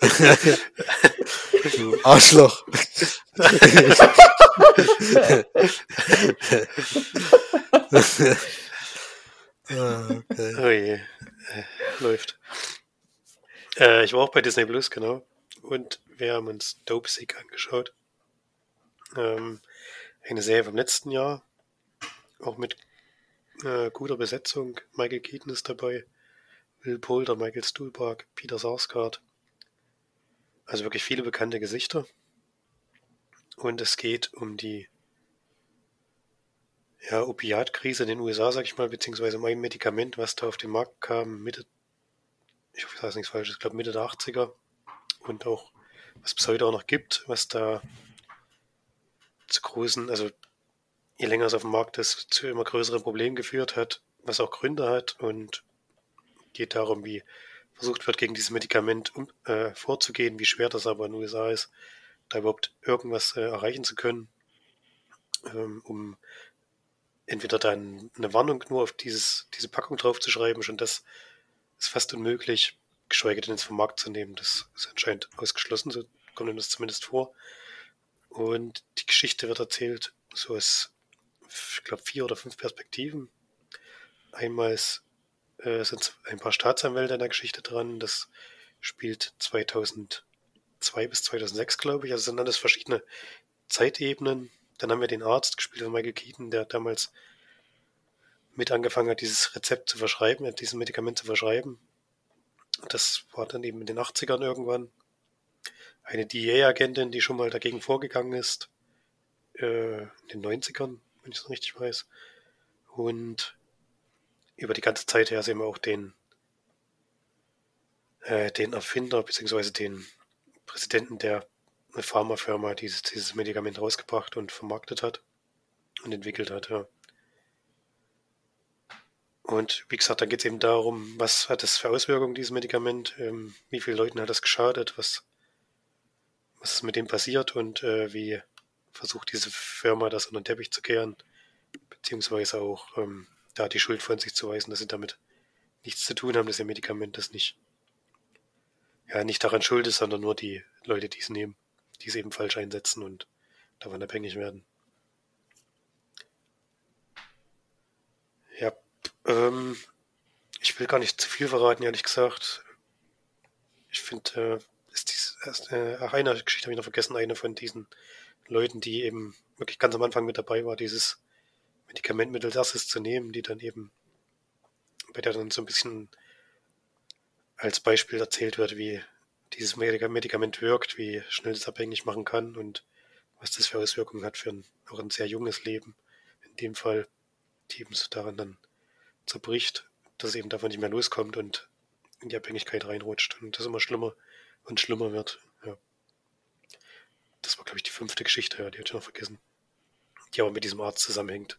Arschloch. ah, okay. oh je, äh, läuft. Äh, ich war auch bei Disney Plus, genau. Und wir haben uns Dope Sick angeschaut. Ähm, eine Serie vom letzten Jahr. Auch mit äh, guter Besetzung. Michael Keaton ist dabei. Will Poulter, Michael Stuhlbarg, Peter Sarsgaard. Also wirklich viele bekannte Gesichter. Und es geht um die ja, Opiatkrise in den USA, sag ich mal, beziehungsweise um ein Medikament, was da auf den Markt kam, Mitte, ich hoffe, ich sage nichts Falsches, ich glaube Mitte der 80er. Und auch, was es bis heute auch noch gibt, was da zu großen, also je länger es auf dem Markt ist, zu immer größeren Problemen geführt hat, was auch Gründe hat und geht darum, wie versucht wird, gegen dieses Medikament um, äh, vorzugehen, wie schwer das aber in den USA ist, da überhaupt irgendwas äh, erreichen zu können, ähm, um entweder dann eine Warnung nur auf dieses, diese Packung draufzuschreiben, schon das ist fast unmöglich, geschweige denn es vom Markt zu nehmen. Das ist anscheinend ausgeschlossen, so kommt mir das zumindest vor. Und die Geschichte wird erzählt, so aus, ich glaube, vier oder fünf Perspektiven. Einmal ist, äh, sind ein paar Staatsanwälte in der Geschichte dran. Das spielt 2002 bis 2006, glaube ich. Also sind alles verschiedene Zeitebenen. Dann haben wir den Arzt gespielt von Michael Keaton, der damals mit angefangen hat, dieses Rezept zu verschreiben, äh, dieses Medikament zu verschreiben. Das war dann eben in den 80ern irgendwann. Eine DEA-Agentin, die schon mal dagegen vorgegangen ist, äh, in den 90ern, wenn ich es richtig weiß. Und über die ganze Zeit her sehen wir auch den, äh, den Erfinder beziehungsweise den Präsidenten der Pharmafirma dieses, dieses Medikament rausgebracht und vermarktet hat und entwickelt hat, ja. Und wie gesagt, dann geht es eben darum, was hat das für Auswirkungen, dieses Medikament, ähm, wie vielen Leuten hat das geschadet, was, was ist mit dem passiert? Und äh, wie versucht diese Firma das unter den Teppich zu kehren, beziehungsweise auch ähm, da die Schuld von sich zu weisen, dass sie damit nichts zu tun haben, dass ihr Medikament das nicht, ja, nicht daran schuld ist, sondern nur die Leute, die es nehmen, die es eben falsch einsetzen und davon abhängig werden. Ja, ähm, ich will gar nicht zu viel verraten, ehrlich gesagt. Ich finde, äh, ist dies, erst, äh, ach, eine Geschichte habe ich noch vergessen, eine von diesen Leuten, die eben wirklich ganz am Anfang mit dabei war, dieses Medikamentmittel als erstes zu nehmen, die dann eben, bei der dann so ein bisschen als Beispiel erzählt wird, wie dieses Medikament wirkt, wie schnell es abhängig machen kann und was das für Auswirkungen hat für ein, auch ein sehr junges Leben. In dem Fall, die eben so daran dann zerbricht, dass eben davon nicht mehr loskommt und in die Abhängigkeit reinrutscht und das immer schlimmer und schlimmer wird. Ja. Das war, glaube ich, die fünfte Geschichte, ja, die hatte ich noch vergessen. Die aber mit diesem Arzt zusammenhängt,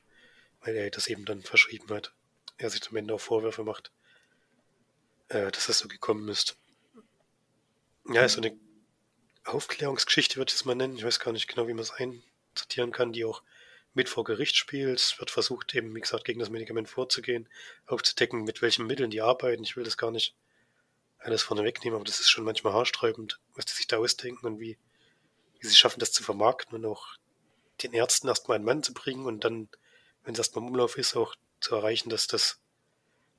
weil er das eben dann verschrieben hat. Er sich zum Ende auch Vorwürfe macht, äh, dass das so gekommen ist. Ja, so eine Aufklärungsgeschichte würde ich es mal nennen. Ich weiß gar nicht genau, wie man es einsortieren kann, die auch mit vor Gericht spielt. Es wird versucht, eben, wie gesagt, gegen das Medikament vorzugehen, aufzudecken, mit welchen Mitteln die arbeiten. Ich will das gar nicht alles vorne wegnehmen, aber das ist schon manchmal haarsträubend, was die sich da ausdenken und wie, wie sie schaffen, das zu vermarkten und auch den Ärzten erstmal einen Mann zu bringen und dann, wenn es erstmal im Umlauf ist, auch zu erreichen, dass das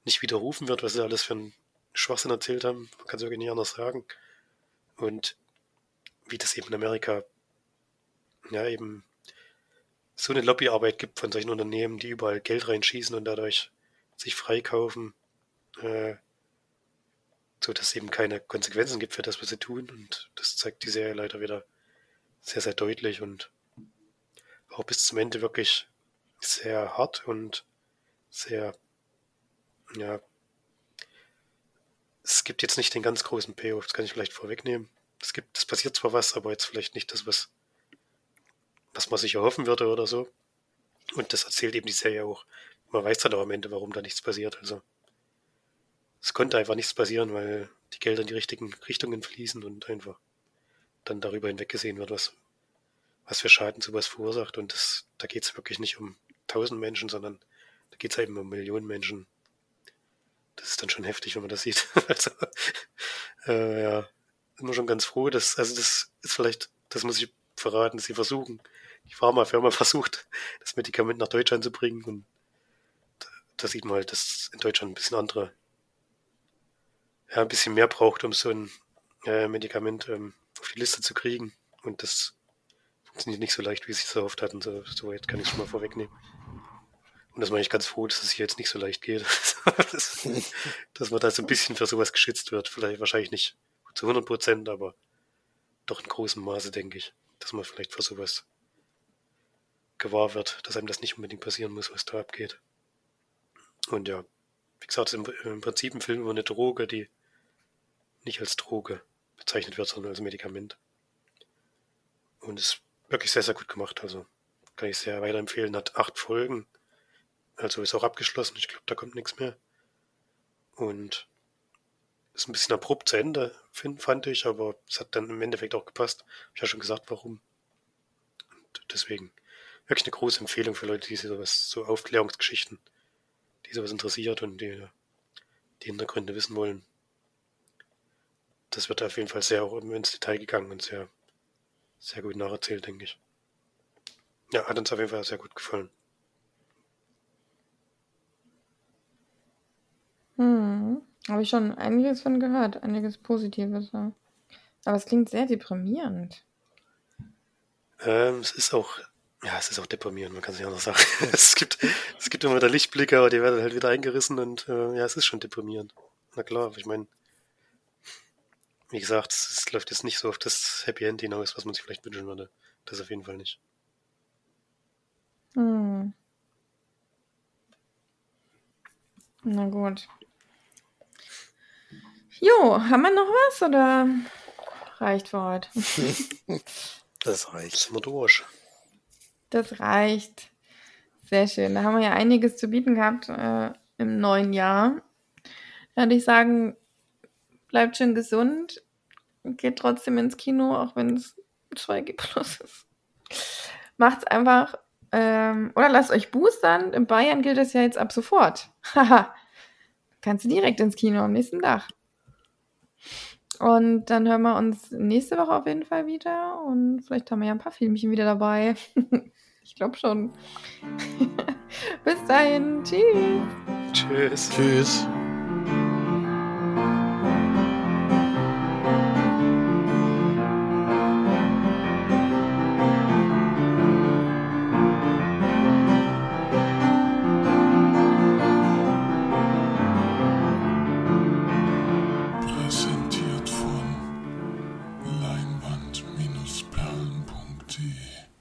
nicht widerrufen wird, was sie alles für einen Schwachsinn erzählt haben. Man kann es irgendwie nicht anders sagen. Und wie das eben in Amerika ja eben so eine Lobbyarbeit gibt von solchen Unternehmen, die überall Geld reinschießen und dadurch sich freikaufen, äh, so dass es eben keine Konsequenzen gibt für das, was sie tun. Und das zeigt die Serie leider wieder sehr, sehr deutlich und auch bis zum Ende wirklich sehr hart und sehr, ja, es gibt jetzt nicht den ganz großen Payoff, das kann ich vielleicht vorwegnehmen. Es gibt, es passiert zwar was, aber jetzt vielleicht nicht das, was, was man sich erhoffen würde oder so. Und das erzählt eben die Serie auch. Man weiß dann auch am Ende, warum da nichts passiert. Also es konnte einfach nichts passieren, weil die Gelder in die richtigen Richtungen fließen und einfach dann darüber hinweggesehen wird, was, was für Schaden sowas verursacht. Und das, da geht es wirklich nicht um tausend Menschen, sondern da geht es eben um Millionen Menschen. Das ist dann schon heftig, wenn man das sieht. also, äh, ja, immer schon ganz froh, dass, also das ist vielleicht, das muss ich verraten, sie versuchen, die Pharmafirma versucht, das Medikament nach Deutschland zu bringen und da sieht man halt, dass in Deutschland ein bisschen andere, ja, ein bisschen mehr braucht, um so ein äh, Medikament ähm, auf die Liste zu kriegen und das funktioniert nicht so leicht, wie sie es erhofft hatten, so, so weit kann ich schon mal vorwegnehmen. Und das war ich ganz froh, dass es hier jetzt nicht so leicht geht. dass, dass man da so ein bisschen für sowas geschützt wird. Vielleicht wahrscheinlich nicht zu 100 Prozent, aber doch in großem Maße, denke ich, dass man vielleicht für sowas gewahr wird, dass einem das nicht unbedingt passieren muss, was da abgeht. Und ja, wie gesagt, es ist im, Prinzip ein Film über eine Droge, die nicht als Droge bezeichnet wird, sondern als Medikament. Und ist wirklich sehr, sehr gut gemacht. Also kann ich sehr weiterempfehlen. Hat acht Folgen. Also ist auch abgeschlossen. Ich glaube, da kommt nichts mehr. Und ist ein bisschen abrupt zu Ende, find, fand ich, aber es hat dann im Endeffekt auch gepasst. Ich habe schon gesagt, warum. Und deswegen wirklich eine große Empfehlung für Leute, die sowas, so Aufklärungsgeschichten, die sowas interessiert und die die Hintergründe wissen wollen. Das wird auf jeden Fall sehr auch ins Detail gegangen und sehr, sehr gut nacherzählt, denke ich. Ja, hat uns auf jeden Fall sehr gut gefallen. Hm. Habe ich schon einiges von gehört, einiges Positives. Ja. Aber es klingt sehr deprimierend. Ähm, es ist auch, ja, es ist auch deprimierend, man kann es nicht anders sagen. es, gibt, es gibt immer wieder Lichtblicke, aber die werden halt wieder eingerissen und äh, ja, es ist schon deprimierend. Na klar, ich meine, wie gesagt, es, läuft jetzt nicht so auf das Happy End hinaus, was man sich vielleicht wünschen würde. Das auf jeden Fall nicht. Hm. Na gut. Jo, haben wir noch was oder reicht für heute? das reicht. Sind wir durch. Das reicht. Sehr schön. Da haben wir ja einiges zu bieten gehabt äh, im neuen Jahr. Da würde ich sagen, bleibt schön gesund. Geht trotzdem ins Kino, auch wenn es 2G Plus ist. Macht's einfach. Ähm, oder lasst euch boostern. In Bayern gilt das ja jetzt ab sofort. Haha. Kannst du direkt ins Kino am nächsten Tag. Und dann hören wir uns nächste Woche auf jeden Fall wieder. Und vielleicht haben wir ja ein paar Filmchen wieder dabei. ich glaube schon. Bis dahin. Tschüss. Tschüss. Tschüss.